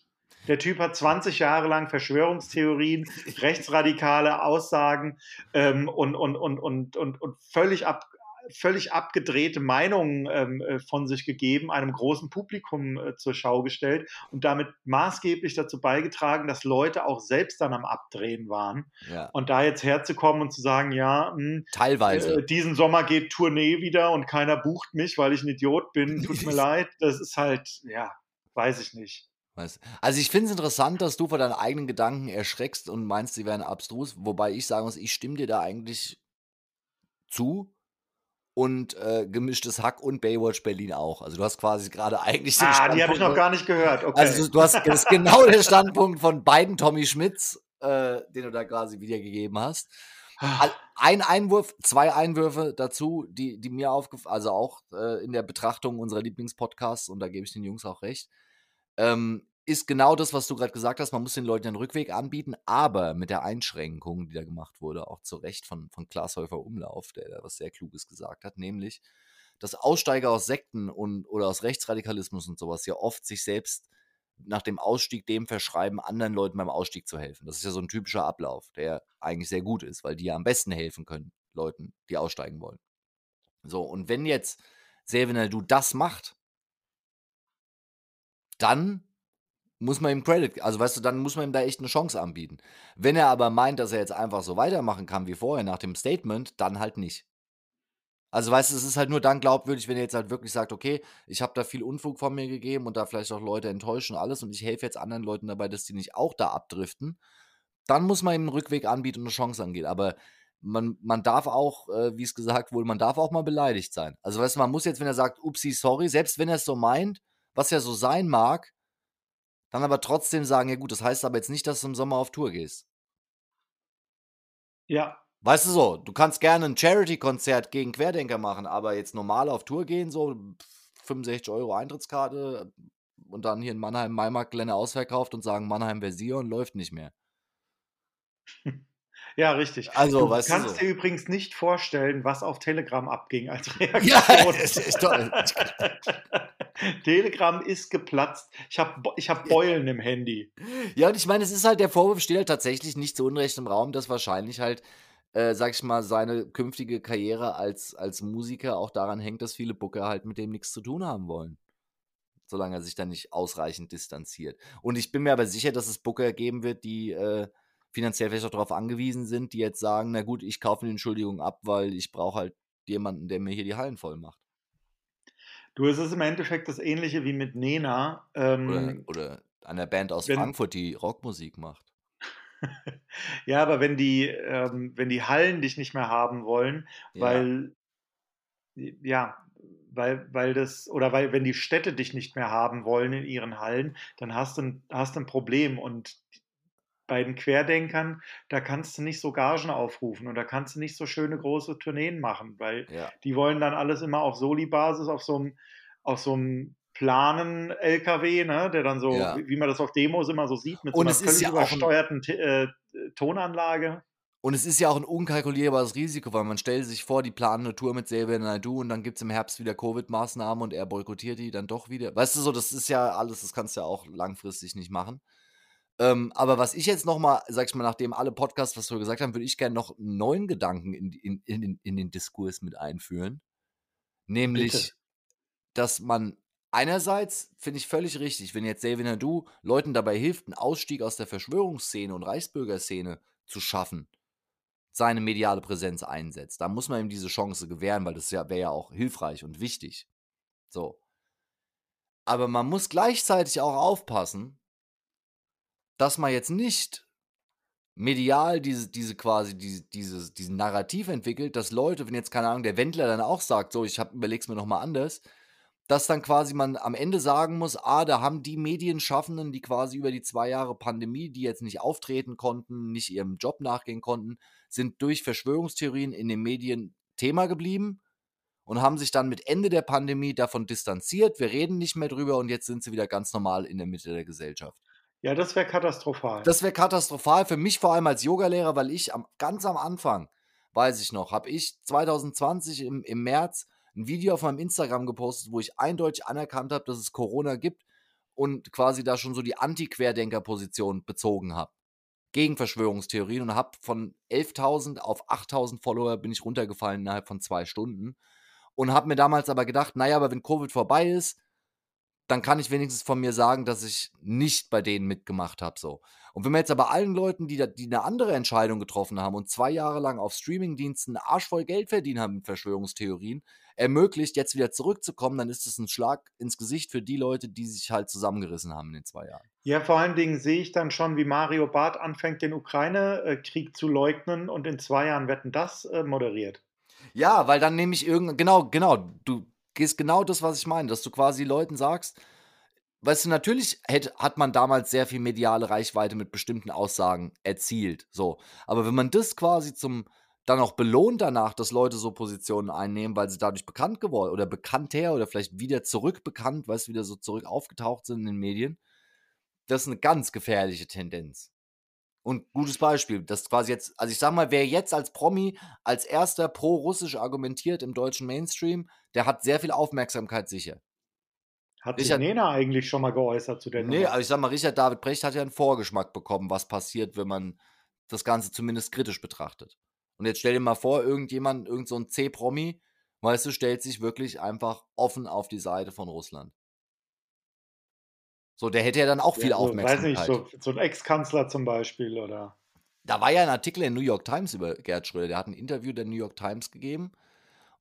Der Typ hat 20 Jahre lang Verschwörungstheorien, rechtsradikale Aussagen ähm, und, und, und, und, und, und völlig ab, völlig abgedrehte Meinungen ähm, äh, von sich gegeben, einem großen Publikum äh, zur Schau gestellt und damit maßgeblich dazu beigetragen, dass Leute auch selbst dann am Abdrehen waren. Ja. Und da jetzt herzukommen und zu sagen, ja, mh, hm, teilweise äh, diesen Sommer geht Tournee wieder und keiner bucht mich, weil ich ein Idiot bin, tut mir leid. Das ist halt, ja, weiß ich nicht. Also ich finde es interessant, dass du vor deinen eigenen Gedanken erschreckst und meinst, sie wären abstrus, wobei ich sagen muss, ich stimme dir da eigentlich zu und äh, gemischtes Hack und Baywatch Berlin auch. Also du hast quasi gerade eigentlich den Ah, die habe ich noch gar nicht gehört. Okay. Also du, hast das ist genau der Standpunkt von beiden Tommy Schmidts, äh, den du da quasi wiedergegeben hast. Ein Einwurf, zwei Einwürfe dazu, die, die mir aufgefallen, also auch äh, in der Betrachtung unserer Lieblingspodcasts, und da gebe ich den Jungs auch recht, ähm, ist genau das, was du gerade gesagt hast. Man muss den Leuten einen Rückweg anbieten, aber mit der Einschränkung, die da gemacht wurde, auch zu Recht von, von Klaas Häufer Umlauf, der da was sehr Kluges gesagt hat, nämlich, dass Aussteiger aus Sekten und oder aus Rechtsradikalismus und sowas ja oft sich selbst nach dem Ausstieg dem verschreiben, anderen Leuten beim Ausstieg zu helfen. Das ist ja so ein typischer Ablauf, der eigentlich sehr gut ist, weil die ja am besten helfen können, Leuten, die aussteigen wollen. So, und wenn jetzt Selvin du das macht, dann muss man ihm Credit, also weißt du, dann muss man ihm da echt eine Chance anbieten. Wenn er aber meint, dass er jetzt einfach so weitermachen kann wie vorher nach dem Statement, dann halt nicht. Also weißt du, es ist halt nur dann glaubwürdig, wenn er jetzt halt wirklich sagt, okay, ich habe da viel Unfug von mir gegeben und da vielleicht auch Leute enttäuschen und alles und ich helfe jetzt anderen Leuten dabei, dass die nicht auch da abdriften, dann muss man ihm einen Rückweg anbieten und eine Chance angehen. Aber man, man darf auch, äh, wie es gesagt wurde, man darf auch mal beleidigt sein. Also weißt du, man muss jetzt, wenn er sagt, upsi, sorry, selbst wenn er es so meint, was ja so sein mag, dann aber trotzdem sagen, ja gut, das heißt aber jetzt nicht, dass du im Sommer auf Tour gehst. Ja. Weißt du so, du kannst gerne ein Charity-Konzert gegen Querdenker machen, aber jetzt normal auf Tour gehen, so 65 Euro Eintrittskarte und dann hier in Mannheim Maimarkt-Gelände ausverkauft und sagen, Mannheim Version läuft nicht mehr. Ja, richtig. Also, du weißt kannst du so. dir übrigens nicht vorstellen, was auf Telegram abging als Reaktion. Ja, ist toll. Telegram ist geplatzt. Ich habe ich hab Beulen im Handy. Ja, und ich meine, es ist halt, der Vorwurf steht halt tatsächlich nicht zu Unrecht im Raum, dass wahrscheinlich halt, äh, sag ich mal, seine künftige Karriere als, als Musiker auch daran hängt, dass viele Booker halt mit dem nichts zu tun haben wollen. Solange er sich dann nicht ausreichend distanziert. Und ich bin mir aber sicher, dass es Booker geben wird, die äh, finanziell vielleicht auch darauf angewiesen sind, die jetzt sagen, na gut, ich kaufe eine Entschuldigung ab, weil ich brauche halt jemanden, der mir hier die Hallen voll macht. Du, es ist im Endeffekt das Ähnliche wie mit Nena. Ähm, oder, oder einer Band aus wenn, Frankfurt, die Rockmusik macht. ja, aber wenn die, ähm, wenn die Hallen dich nicht mehr haben wollen, weil, ja, ja weil, weil das, oder weil, wenn die Städte dich nicht mehr haben wollen in ihren Hallen, dann hast du hast du ein Problem. Und bei den Querdenkern, da kannst du nicht so Gagen aufrufen und da kannst du nicht so schöne große Tourneen machen, weil ja. die wollen dann alles immer auf Soli-Basis, auf so einem, auf so einem planen LKW, ne, der dann so, ja. wie man das auf Demos immer so sieht, mit und so einer völlig ja übersteuerten äh, Tonanlage. Und es ist ja auch ein unkalkulierbares Risiko, weil man stellt sich vor, die planen eine Tour mit Xavier Naidoo und dann gibt es im Herbst wieder Covid-Maßnahmen und er boykottiert die dann doch wieder. Weißt du so, das ist ja alles, das kannst du ja auch langfristig nicht machen. Ähm, aber was ich jetzt nochmal, sag ich mal, nachdem alle Podcasts, was wir gesagt haben, würde ich gerne noch einen neuen Gedanken in, in, in, den, in den Diskurs mit einführen. Nämlich, Bitte. dass man einerseits, finde ich völlig richtig, wenn jetzt David Nadu Leuten dabei hilft, einen Ausstieg aus der Verschwörungsszene und Reichsbürgerszene zu schaffen, seine mediale Präsenz einsetzt. Da muss man ihm diese Chance gewähren, weil das ja, wäre ja auch hilfreich und wichtig. So. Aber man muss gleichzeitig auch aufpassen, dass man jetzt nicht medial diese, diese quasi diese, dieses, diesen Narrativ entwickelt, dass Leute, wenn jetzt keine Ahnung, der Wendler dann auch sagt, so, ich hab, überleg's mir nochmal anders, dass dann quasi man am Ende sagen muss, ah, da haben die Medienschaffenden, die quasi über die zwei Jahre Pandemie, die jetzt nicht auftreten konnten, nicht ihrem Job nachgehen konnten, sind durch Verschwörungstheorien in den Medien Thema geblieben und haben sich dann mit Ende der Pandemie davon distanziert. Wir reden nicht mehr drüber und jetzt sind sie wieder ganz normal in der Mitte der Gesellschaft. Ja, das wäre katastrophal. Das wäre katastrophal für mich vor allem als Yogalehrer, weil ich am, ganz am Anfang, weiß ich noch, habe ich 2020 im, im März ein Video auf meinem Instagram gepostet, wo ich eindeutig anerkannt habe, dass es Corona gibt und quasi da schon so die Anti-Querdenker-Position bezogen habe. Gegen Verschwörungstheorien und habe von 11.000 auf 8.000 Follower bin ich runtergefallen innerhalb von zwei Stunden. Und habe mir damals aber gedacht, naja, aber wenn Covid vorbei ist, dann kann ich wenigstens von mir sagen, dass ich nicht bei denen mitgemacht habe. So. Und wenn man jetzt aber allen Leuten, die, die eine andere Entscheidung getroffen haben und zwei Jahre lang auf Streamingdiensten arschvoll Geld verdient haben mit Verschwörungstheorien, ermöglicht, jetzt wieder zurückzukommen, dann ist es ein Schlag ins Gesicht für die Leute, die sich halt zusammengerissen haben in den zwei Jahren. Ja, vor allen Dingen sehe ich dann schon, wie Mario Barth anfängt, den Ukraine-Krieg zu leugnen und in zwei Jahren Wetten das äh, moderiert. Ja, weil dann nehme ich irgend genau, genau, du gehst genau das, was ich meine, dass du quasi Leuten sagst, weißt du, natürlich hätte, hat man damals sehr viel mediale Reichweite mit bestimmten Aussagen erzielt, so. Aber wenn man das quasi zum, dann auch belohnt danach, dass Leute so Positionen einnehmen, weil sie dadurch bekannt geworden oder bekannter oder vielleicht wieder zurückbekannt, weißt du, wieder so zurück aufgetaucht sind in den Medien, das ist eine ganz gefährliche Tendenz. Und gutes Beispiel, das quasi jetzt, also ich sag mal, wer jetzt als Promi als erster pro-russisch argumentiert im deutschen Mainstream, der hat sehr viel Aufmerksamkeit sicher. Hat sich Nena eigentlich schon mal geäußert zu der Nee, Nummer? also ich sag mal, Richard David Brecht hat ja einen Vorgeschmack bekommen, was passiert, wenn man das Ganze zumindest kritisch betrachtet. Und jetzt stell dir mal vor, irgendjemand, irgend so ein C-Promi, weißt du, stellt sich wirklich einfach offen auf die Seite von Russland. So, der hätte ja dann auch viel ja, so, Aufmerksamkeit. Weiß nicht, so, so ein Ex-Kanzler zum Beispiel, oder? Da war ja ein Artikel in New York Times über Gerd Schröder. Der hat ein Interview der New York Times gegeben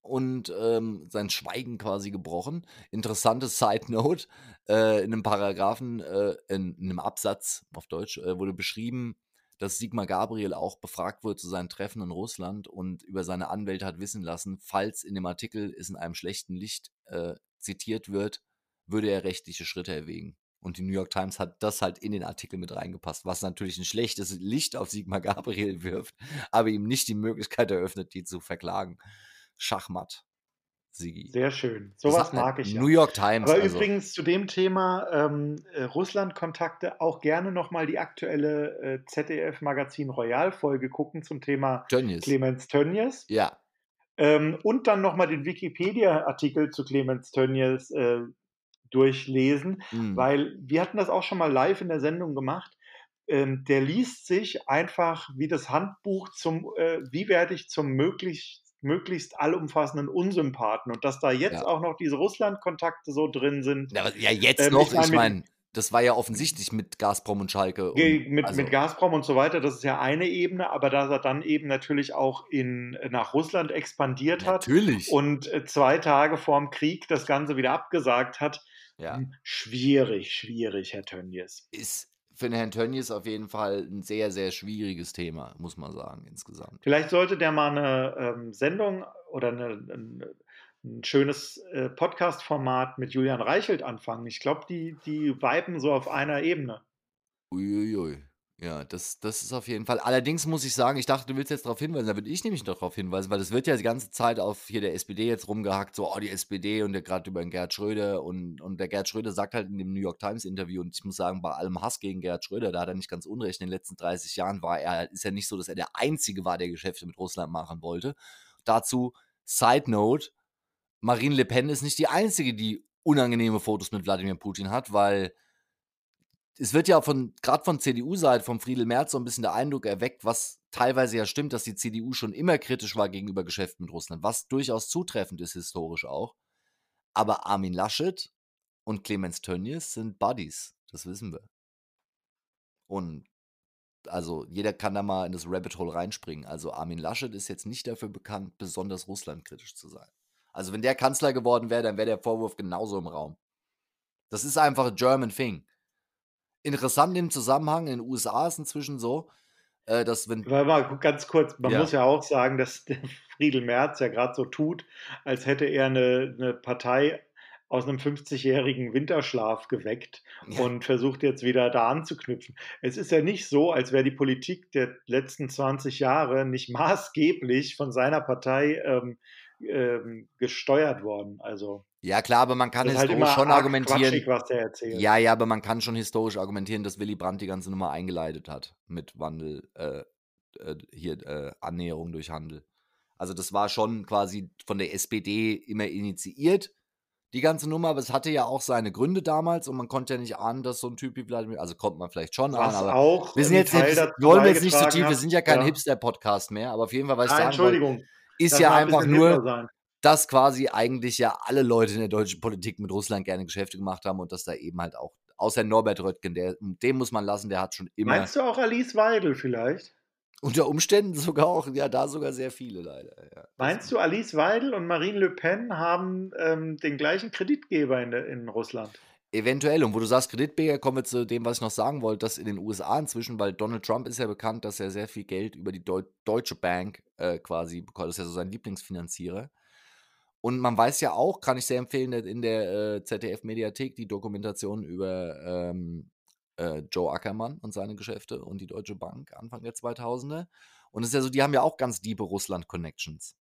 und ähm, sein Schweigen quasi gebrochen. Interessante Side Note: äh, In einem Paragraphen, äh, in, in, einem Absatz auf Deutsch, äh, wurde beschrieben, dass Sigmar Gabriel auch befragt wurde zu seinen Treffen in Russland und über seine Anwälte hat wissen lassen, falls in dem Artikel es in einem schlechten Licht äh, zitiert wird, würde er rechtliche Schritte erwägen. Und die New York Times hat das halt in den Artikel mit reingepasst, was natürlich ein schlechtes Licht auf Sigmar Gabriel wirft, aber ihm nicht die Möglichkeit eröffnet, die zu verklagen. Schachmatt. Sigi. Sehr schön. Sowas mag ich. New York Times. Aber also. übrigens zu dem Thema ähm, äh, Russland-Kontakte auch gerne nochmal die aktuelle äh, ZDF-Magazin Royal-Folge gucken zum Thema Tönnies. Clemens Tönnies. Ja. Ähm, und dann nochmal den Wikipedia-Artikel zu Clemens Tönnies äh, durchlesen, mhm. weil wir hatten das auch schon mal live in der Sendung gemacht. Ähm, der liest sich einfach wie das Handbuch zum, äh, wie werde ich zum möglichst, möglichst allumfassenden Unsympathen und dass da jetzt ja. auch noch diese Russland-Kontakte so drin sind. Ja, ja jetzt ähm, noch, ich meine, das war ja offensichtlich mit Gazprom und Schalke. Und, mit, also. mit Gazprom und so weiter, das ist ja eine Ebene, aber dass er dann eben natürlich auch in, nach Russland expandiert natürlich. hat und äh, zwei Tage vorm Krieg das Ganze wieder abgesagt hat, ja. Hm, schwierig, schwierig, Herr Tönnies. Ist für den Herrn Tönnies auf jeden Fall ein sehr, sehr schwieriges Thema, muss man sagen, insgesamt. Vielleicht sollte der mal eine ähm, Sendung oder eine, eine, ein schönes äh, Podcast-Format mit Julian Reichelt anfangen. Ich glaube, die, die viben so auf einer Ebene. Uiuiui. Ja, das, das ist auf jeden Fall. Allerdings muss ich sagen, ich dachte, du willst jetzt darauf hinweisen, da würde ich nämlich darauf hinweisen, weil es wird ja die ganze Zeit auf hier der SPD jetzt rumgehackt, so, oh, die SPD und der gerade über den Gerd Schröder und, und der Gerd Schröder sagt halt in dem New York Times Interview, und ich muss sagen, bei allem Hass gegen Gerd Schröder, da hat er nicht ganz unrecht, in den letzten 30 Jahren war er, ist ja nicht so, dass er der Einzige war, der Geschäfte mit Russland machen wollte. Dazu, Side Note, Marine Le Pen ist nicht die Einzige, die unangenehme Fotos mit Wladimir Putin hat, weil es wird ja von, gerade von CDU-Seite, vom Friedel Merz, so ein bisschen der Eindruck erweckt, was teilweise ja stimmt, dass die CDU schon immer kritisch war gegenüber Geschäften mit Russland, was durchaus zutreffend ist, historisch auch. Aber Armin Laschet und Clemens Tönnies sind Buddies, das wissen wir. Und also jeder kann da mal in das Rabbit Hole reinspringen. Also Armin Laschet ist jetzt nicht dafür bekannt, besonders russlandkritisch zu sein. Also wenn der Kanzler geworden wäre, dann wäre der Vorwurf genauso im Raum. Das ist einfach a German thing interessant im Zusammenhang in den USA ist inzwischen so, äh, dass wenn. Weil mal ganz kurz, man ja. muss ja auch sagen, dass der Friedel Merz ja gerade so tut, als hätte er eine, eine Partei aus einem 50-jährigen Winterschlaf geweckt ja. und versucht jetzt wieder da anzuknüpfen. Es ist ja nicht so, als wäre die Politik der letzten 20 Jahre nicht maßgeblich von seiner Partei ähm, ähm, gesteuert worden. Also ja, klar, aber man kann halt historisch halt schon argumentieren. was der erzählt. Ja, ja, aber man kann schon historisch argumentieren, dass Willy Brandt die ganze Nummer eingeleitet hat mit Wandel, äh, äh, hier äh, Annäherung durch Handel. Also das war schon quasi von der SPD immer initiiert. die ganze Nummer, aber es hatte ja auch seine Gründe damals und man konnte ja nicht ahnen, dass so ein Typ wie Wladimir, also kommt man vielleicht schon Was ahnen, aber auch wir sind ein jetzt, Teil wir wollen jetzt nicht so tief, wir hat- sind ja kein ja. Hipster-Podcast mehr, aber auf jeden Fall, was ich Entschuldigung. ist ja einfach nur. Dass quasi eigentlich ja alle Leute in der deutschen Politik mit Russland gerne Geschäfte gemacht haben und dass da eben halt auch, außer Norbert Röttgen, der, dem muss man lassen, der hat schon immer Meinst du auch Alice Weidel vielleicht? unter Umständen sogar auch, ja, da sogar sehr viele leider. Ja. Meinst du, Alice Weidel und Marine Le Pen haben ähm, den gleichen Kreditgeber in, in Russland? Eventuell. Und wo du sagst Kreditbeger, kommen wir zu dem, was ich noch sagen wollte, dass in den USA inzwischen, weil Donald Trump ist ja bekannt, dass er sehr viel Geld über die Deu Deutsche Bank äh, quasi bekommt. Das ist ja so sein Lieblingsfinanzierer. Und man weiß ja auch, kann ich sehr empfehlen, in der äh, ZDF-Mediathek die Dokumentation über ähm, äh, Joe Ackermann und seine Geschäfte und die Deutsche Bank Anfang der 2000er. Und es ist ja so, die haben ja auch ganz diebe Russland-Connections.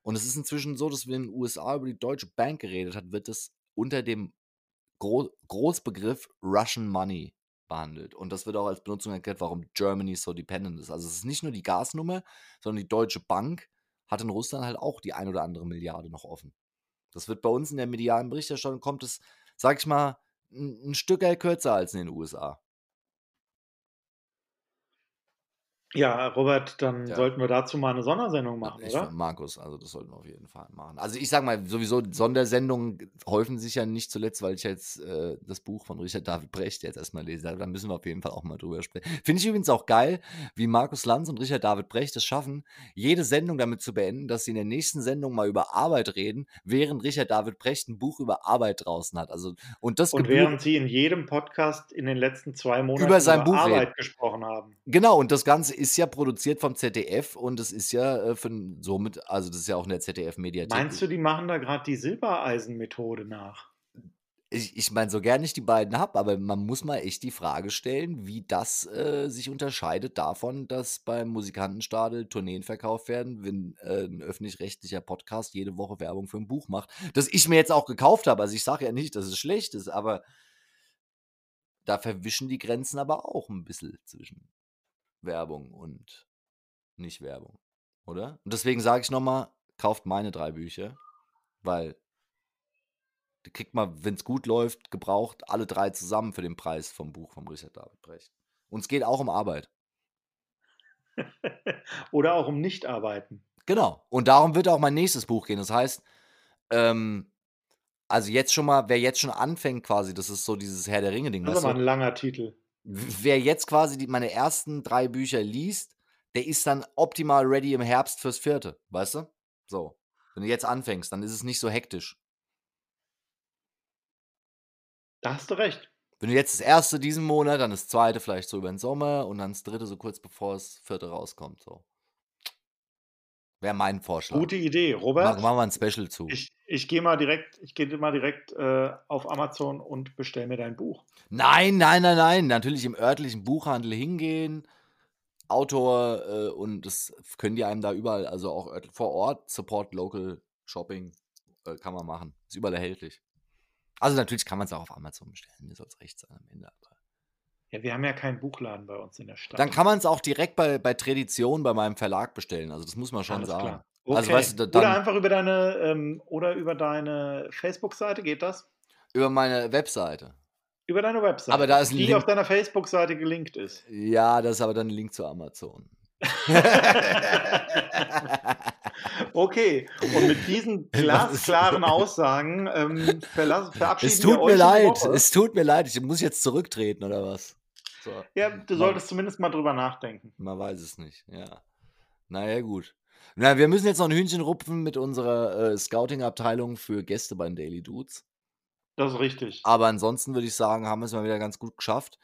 Und es ist inzwischen so, dass wenn in den USA über die Deutsche Bank geredet hat, wird es unter dem Gro Großbegriff Russian Money behandelt. Und das wird auch als Benutzung erklärt, warum Germany so dependent ist. Also es ist nicht nur die Gasnummer, sondern die Deutsche Bank hat in Russland halt auch die ein oder andere Milliarde noch offen. Das wird bei uns in der medialen Berichterstattung, kommt es, sag ich mal, ein, ein Stück kürzer als in den USA. Ja, Robert, dann Ja. sollten wir dazu mal eine Sondersendung machen, ich, oder? Markus, also das sollten wir auf jeden Fall machen. Also ich sag mal, sowieso Sondersendungen häufen sich ja nicht zuletzt, weil ich jetzt äh, das Buch von Richard David Brecht jetzt erstmal lese. Da müssen wir auf jeden Fall auch mal drüber sprechen. Finde ich übrigens auch geil, wie Markus Lanz und Richard David Brecht es schaffen, jede Sendung damit zu beenden, dass sie in der nächsten Sendung mal über Arbeit reden, während Richard David Brecht ein Buch über Arbeit draußen hat. Also und das Und während Sie in jedem Podcast in den letzten zwei Monaten Über sein Buch Arbeit reden. gesprochen haben. Genau, und das Ganze ist ja produziert vom ZDF und es ist ja äh, für, somit, also das ist ja auch in der ZDF-Mediathek. Meinst du, die machen da gerade die Silbereisen-Methode nach? ich, ich meine, so gern ich die beiden habe, aber man muss mal echt die Frage stellen, wie das äh, sich unterscheidet davon, dass beim Musikantenstadel Tourneen verkauft werden, wenn äh, ein öffentlich-rechtlicher Podcast jede Woche Werbung für ein Buch macht, das ich mir jetzt auch gekauft habe. Also ich sage ja nicht, dass es schlecht ist, aber da verwischen die Grenzen aber auch ein bisschen zwischen Werbung und Nicht-Werbung, oder? Und deswegen sage ich nochmal, kauft meine drei Bücher, weil da kriegt man, wenn es gut läuft, gebraucht alle drei zusammen für den Preis vom Buch von Richard David Brecht. Und es geht auch um Arbeit. Oder auch um Nichtarbeiten. Genau. Und darum wird auch mein nächstes Buch gehen. Das heißt, ähm, also jetzt schon mal, wer jetzt schon anfängt quasi, das ist so dieses Herr der Ringe-Ding, Das ist aber ein langer Titel. Wer jetzt quasi die, meine ersten drei Bücher liest, der ist dann optimal ready im Herbst fürs vierte, weißt du? So. Wenn du jetzt anfängst, dann ist es nicht so hektisch. Da hast du recht. Wenn du jetzt das erste diesen Monat, dann das zweite vielleicht so über den Sommer und dann das dritte so kurz bevor das vierte rauskommt. So. Wäre mein Vorschlag. Gute Idee. Machen Robert, wir mal ein Special zu. ich, ich gehe mal direkt, ich gehe mal direkt äh, auf Amazon und bestell mir dein Buch. Nein, nein, nein, nein. Natürlich im örtlichen Buchhandel hingehen. Autor äh, und das können die einem da überall, also auch vor Ort, Support Local Shopping äh, kann man machen. Ist überall erhältlich. Also natürlich kann man es auch auf Amazon bestellen. Mir soll es recht sein am Ende. Aber Ja, wir haben ja keinen Buchladen bei uns in der Stadt. dann kann man es auch direkt bei, bei Tradition bei meinem Verlag bestellen. Also das muss man schon Alles sagen. klar. Okay. Also weißt du, da- oder dann einfach über deine ähm, oder über deine Facebook-Seite geht das? über meine Webseite. Über deine Webseite. Aber da ist ein die Link. auf deiner Facebook-Seite gelinkt ist. Ja, das ist aber dann ein Link zu Amazon. Okay, und mit diesen glasklaren Aussagen ähm, verabschieden es wir tut euch mir die leid, es tut mir leid. Ich muss jetzt zurücktreten oder was? So. Ja, du solltest zumindest mal drüber nachdenken. Man weiß es nicht, ja. Naja, gut. Na, wir müssen jetzt noch ein Hühnchen rupfen mit unserer äh, Scouting-Abteilung für Gäste bei den Daily Dudes. Das ist richtig. Aber ansonsten würde ich sagen, haben wir es mal wieder ganz gut geschafft.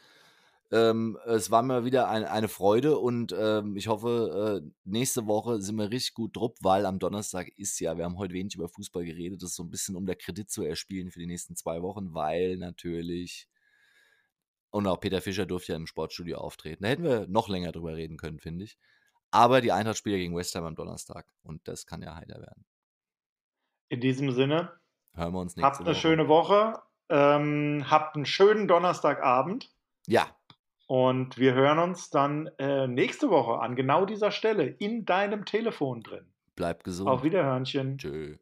Ähm, es war mir wieder ein, eine Freude und ähm, ich hoffe, äh, nächste Woche sind wir richtig gut drupp, weil am Donnerstag ist ja, wir haben heute wenig über Fußball geredet, das ist so ein bisschen um der Kredit zu erspielen für die nächsten zwei Wochen, weil natürlich, und auch Peter Fischer durfte ja im Sportstudio auftreten. Da hätten wir noch länger drüber reden können, finde ich. Aber die Eintracht spielt ja gegen West Ham am Donnerstag und das kann ja heiter werden. In diesem Sinne, Hören wir uns nächste habt eine Woche. schöne Woche, ähm, habt einen schönen Donnerstagabend Ja, und wir hören uns dann äh, nächste Woche an genau dieser Stelle in deinem Telefon drin. bleibt gesund. Auf Wiederhörnchen. Tschö.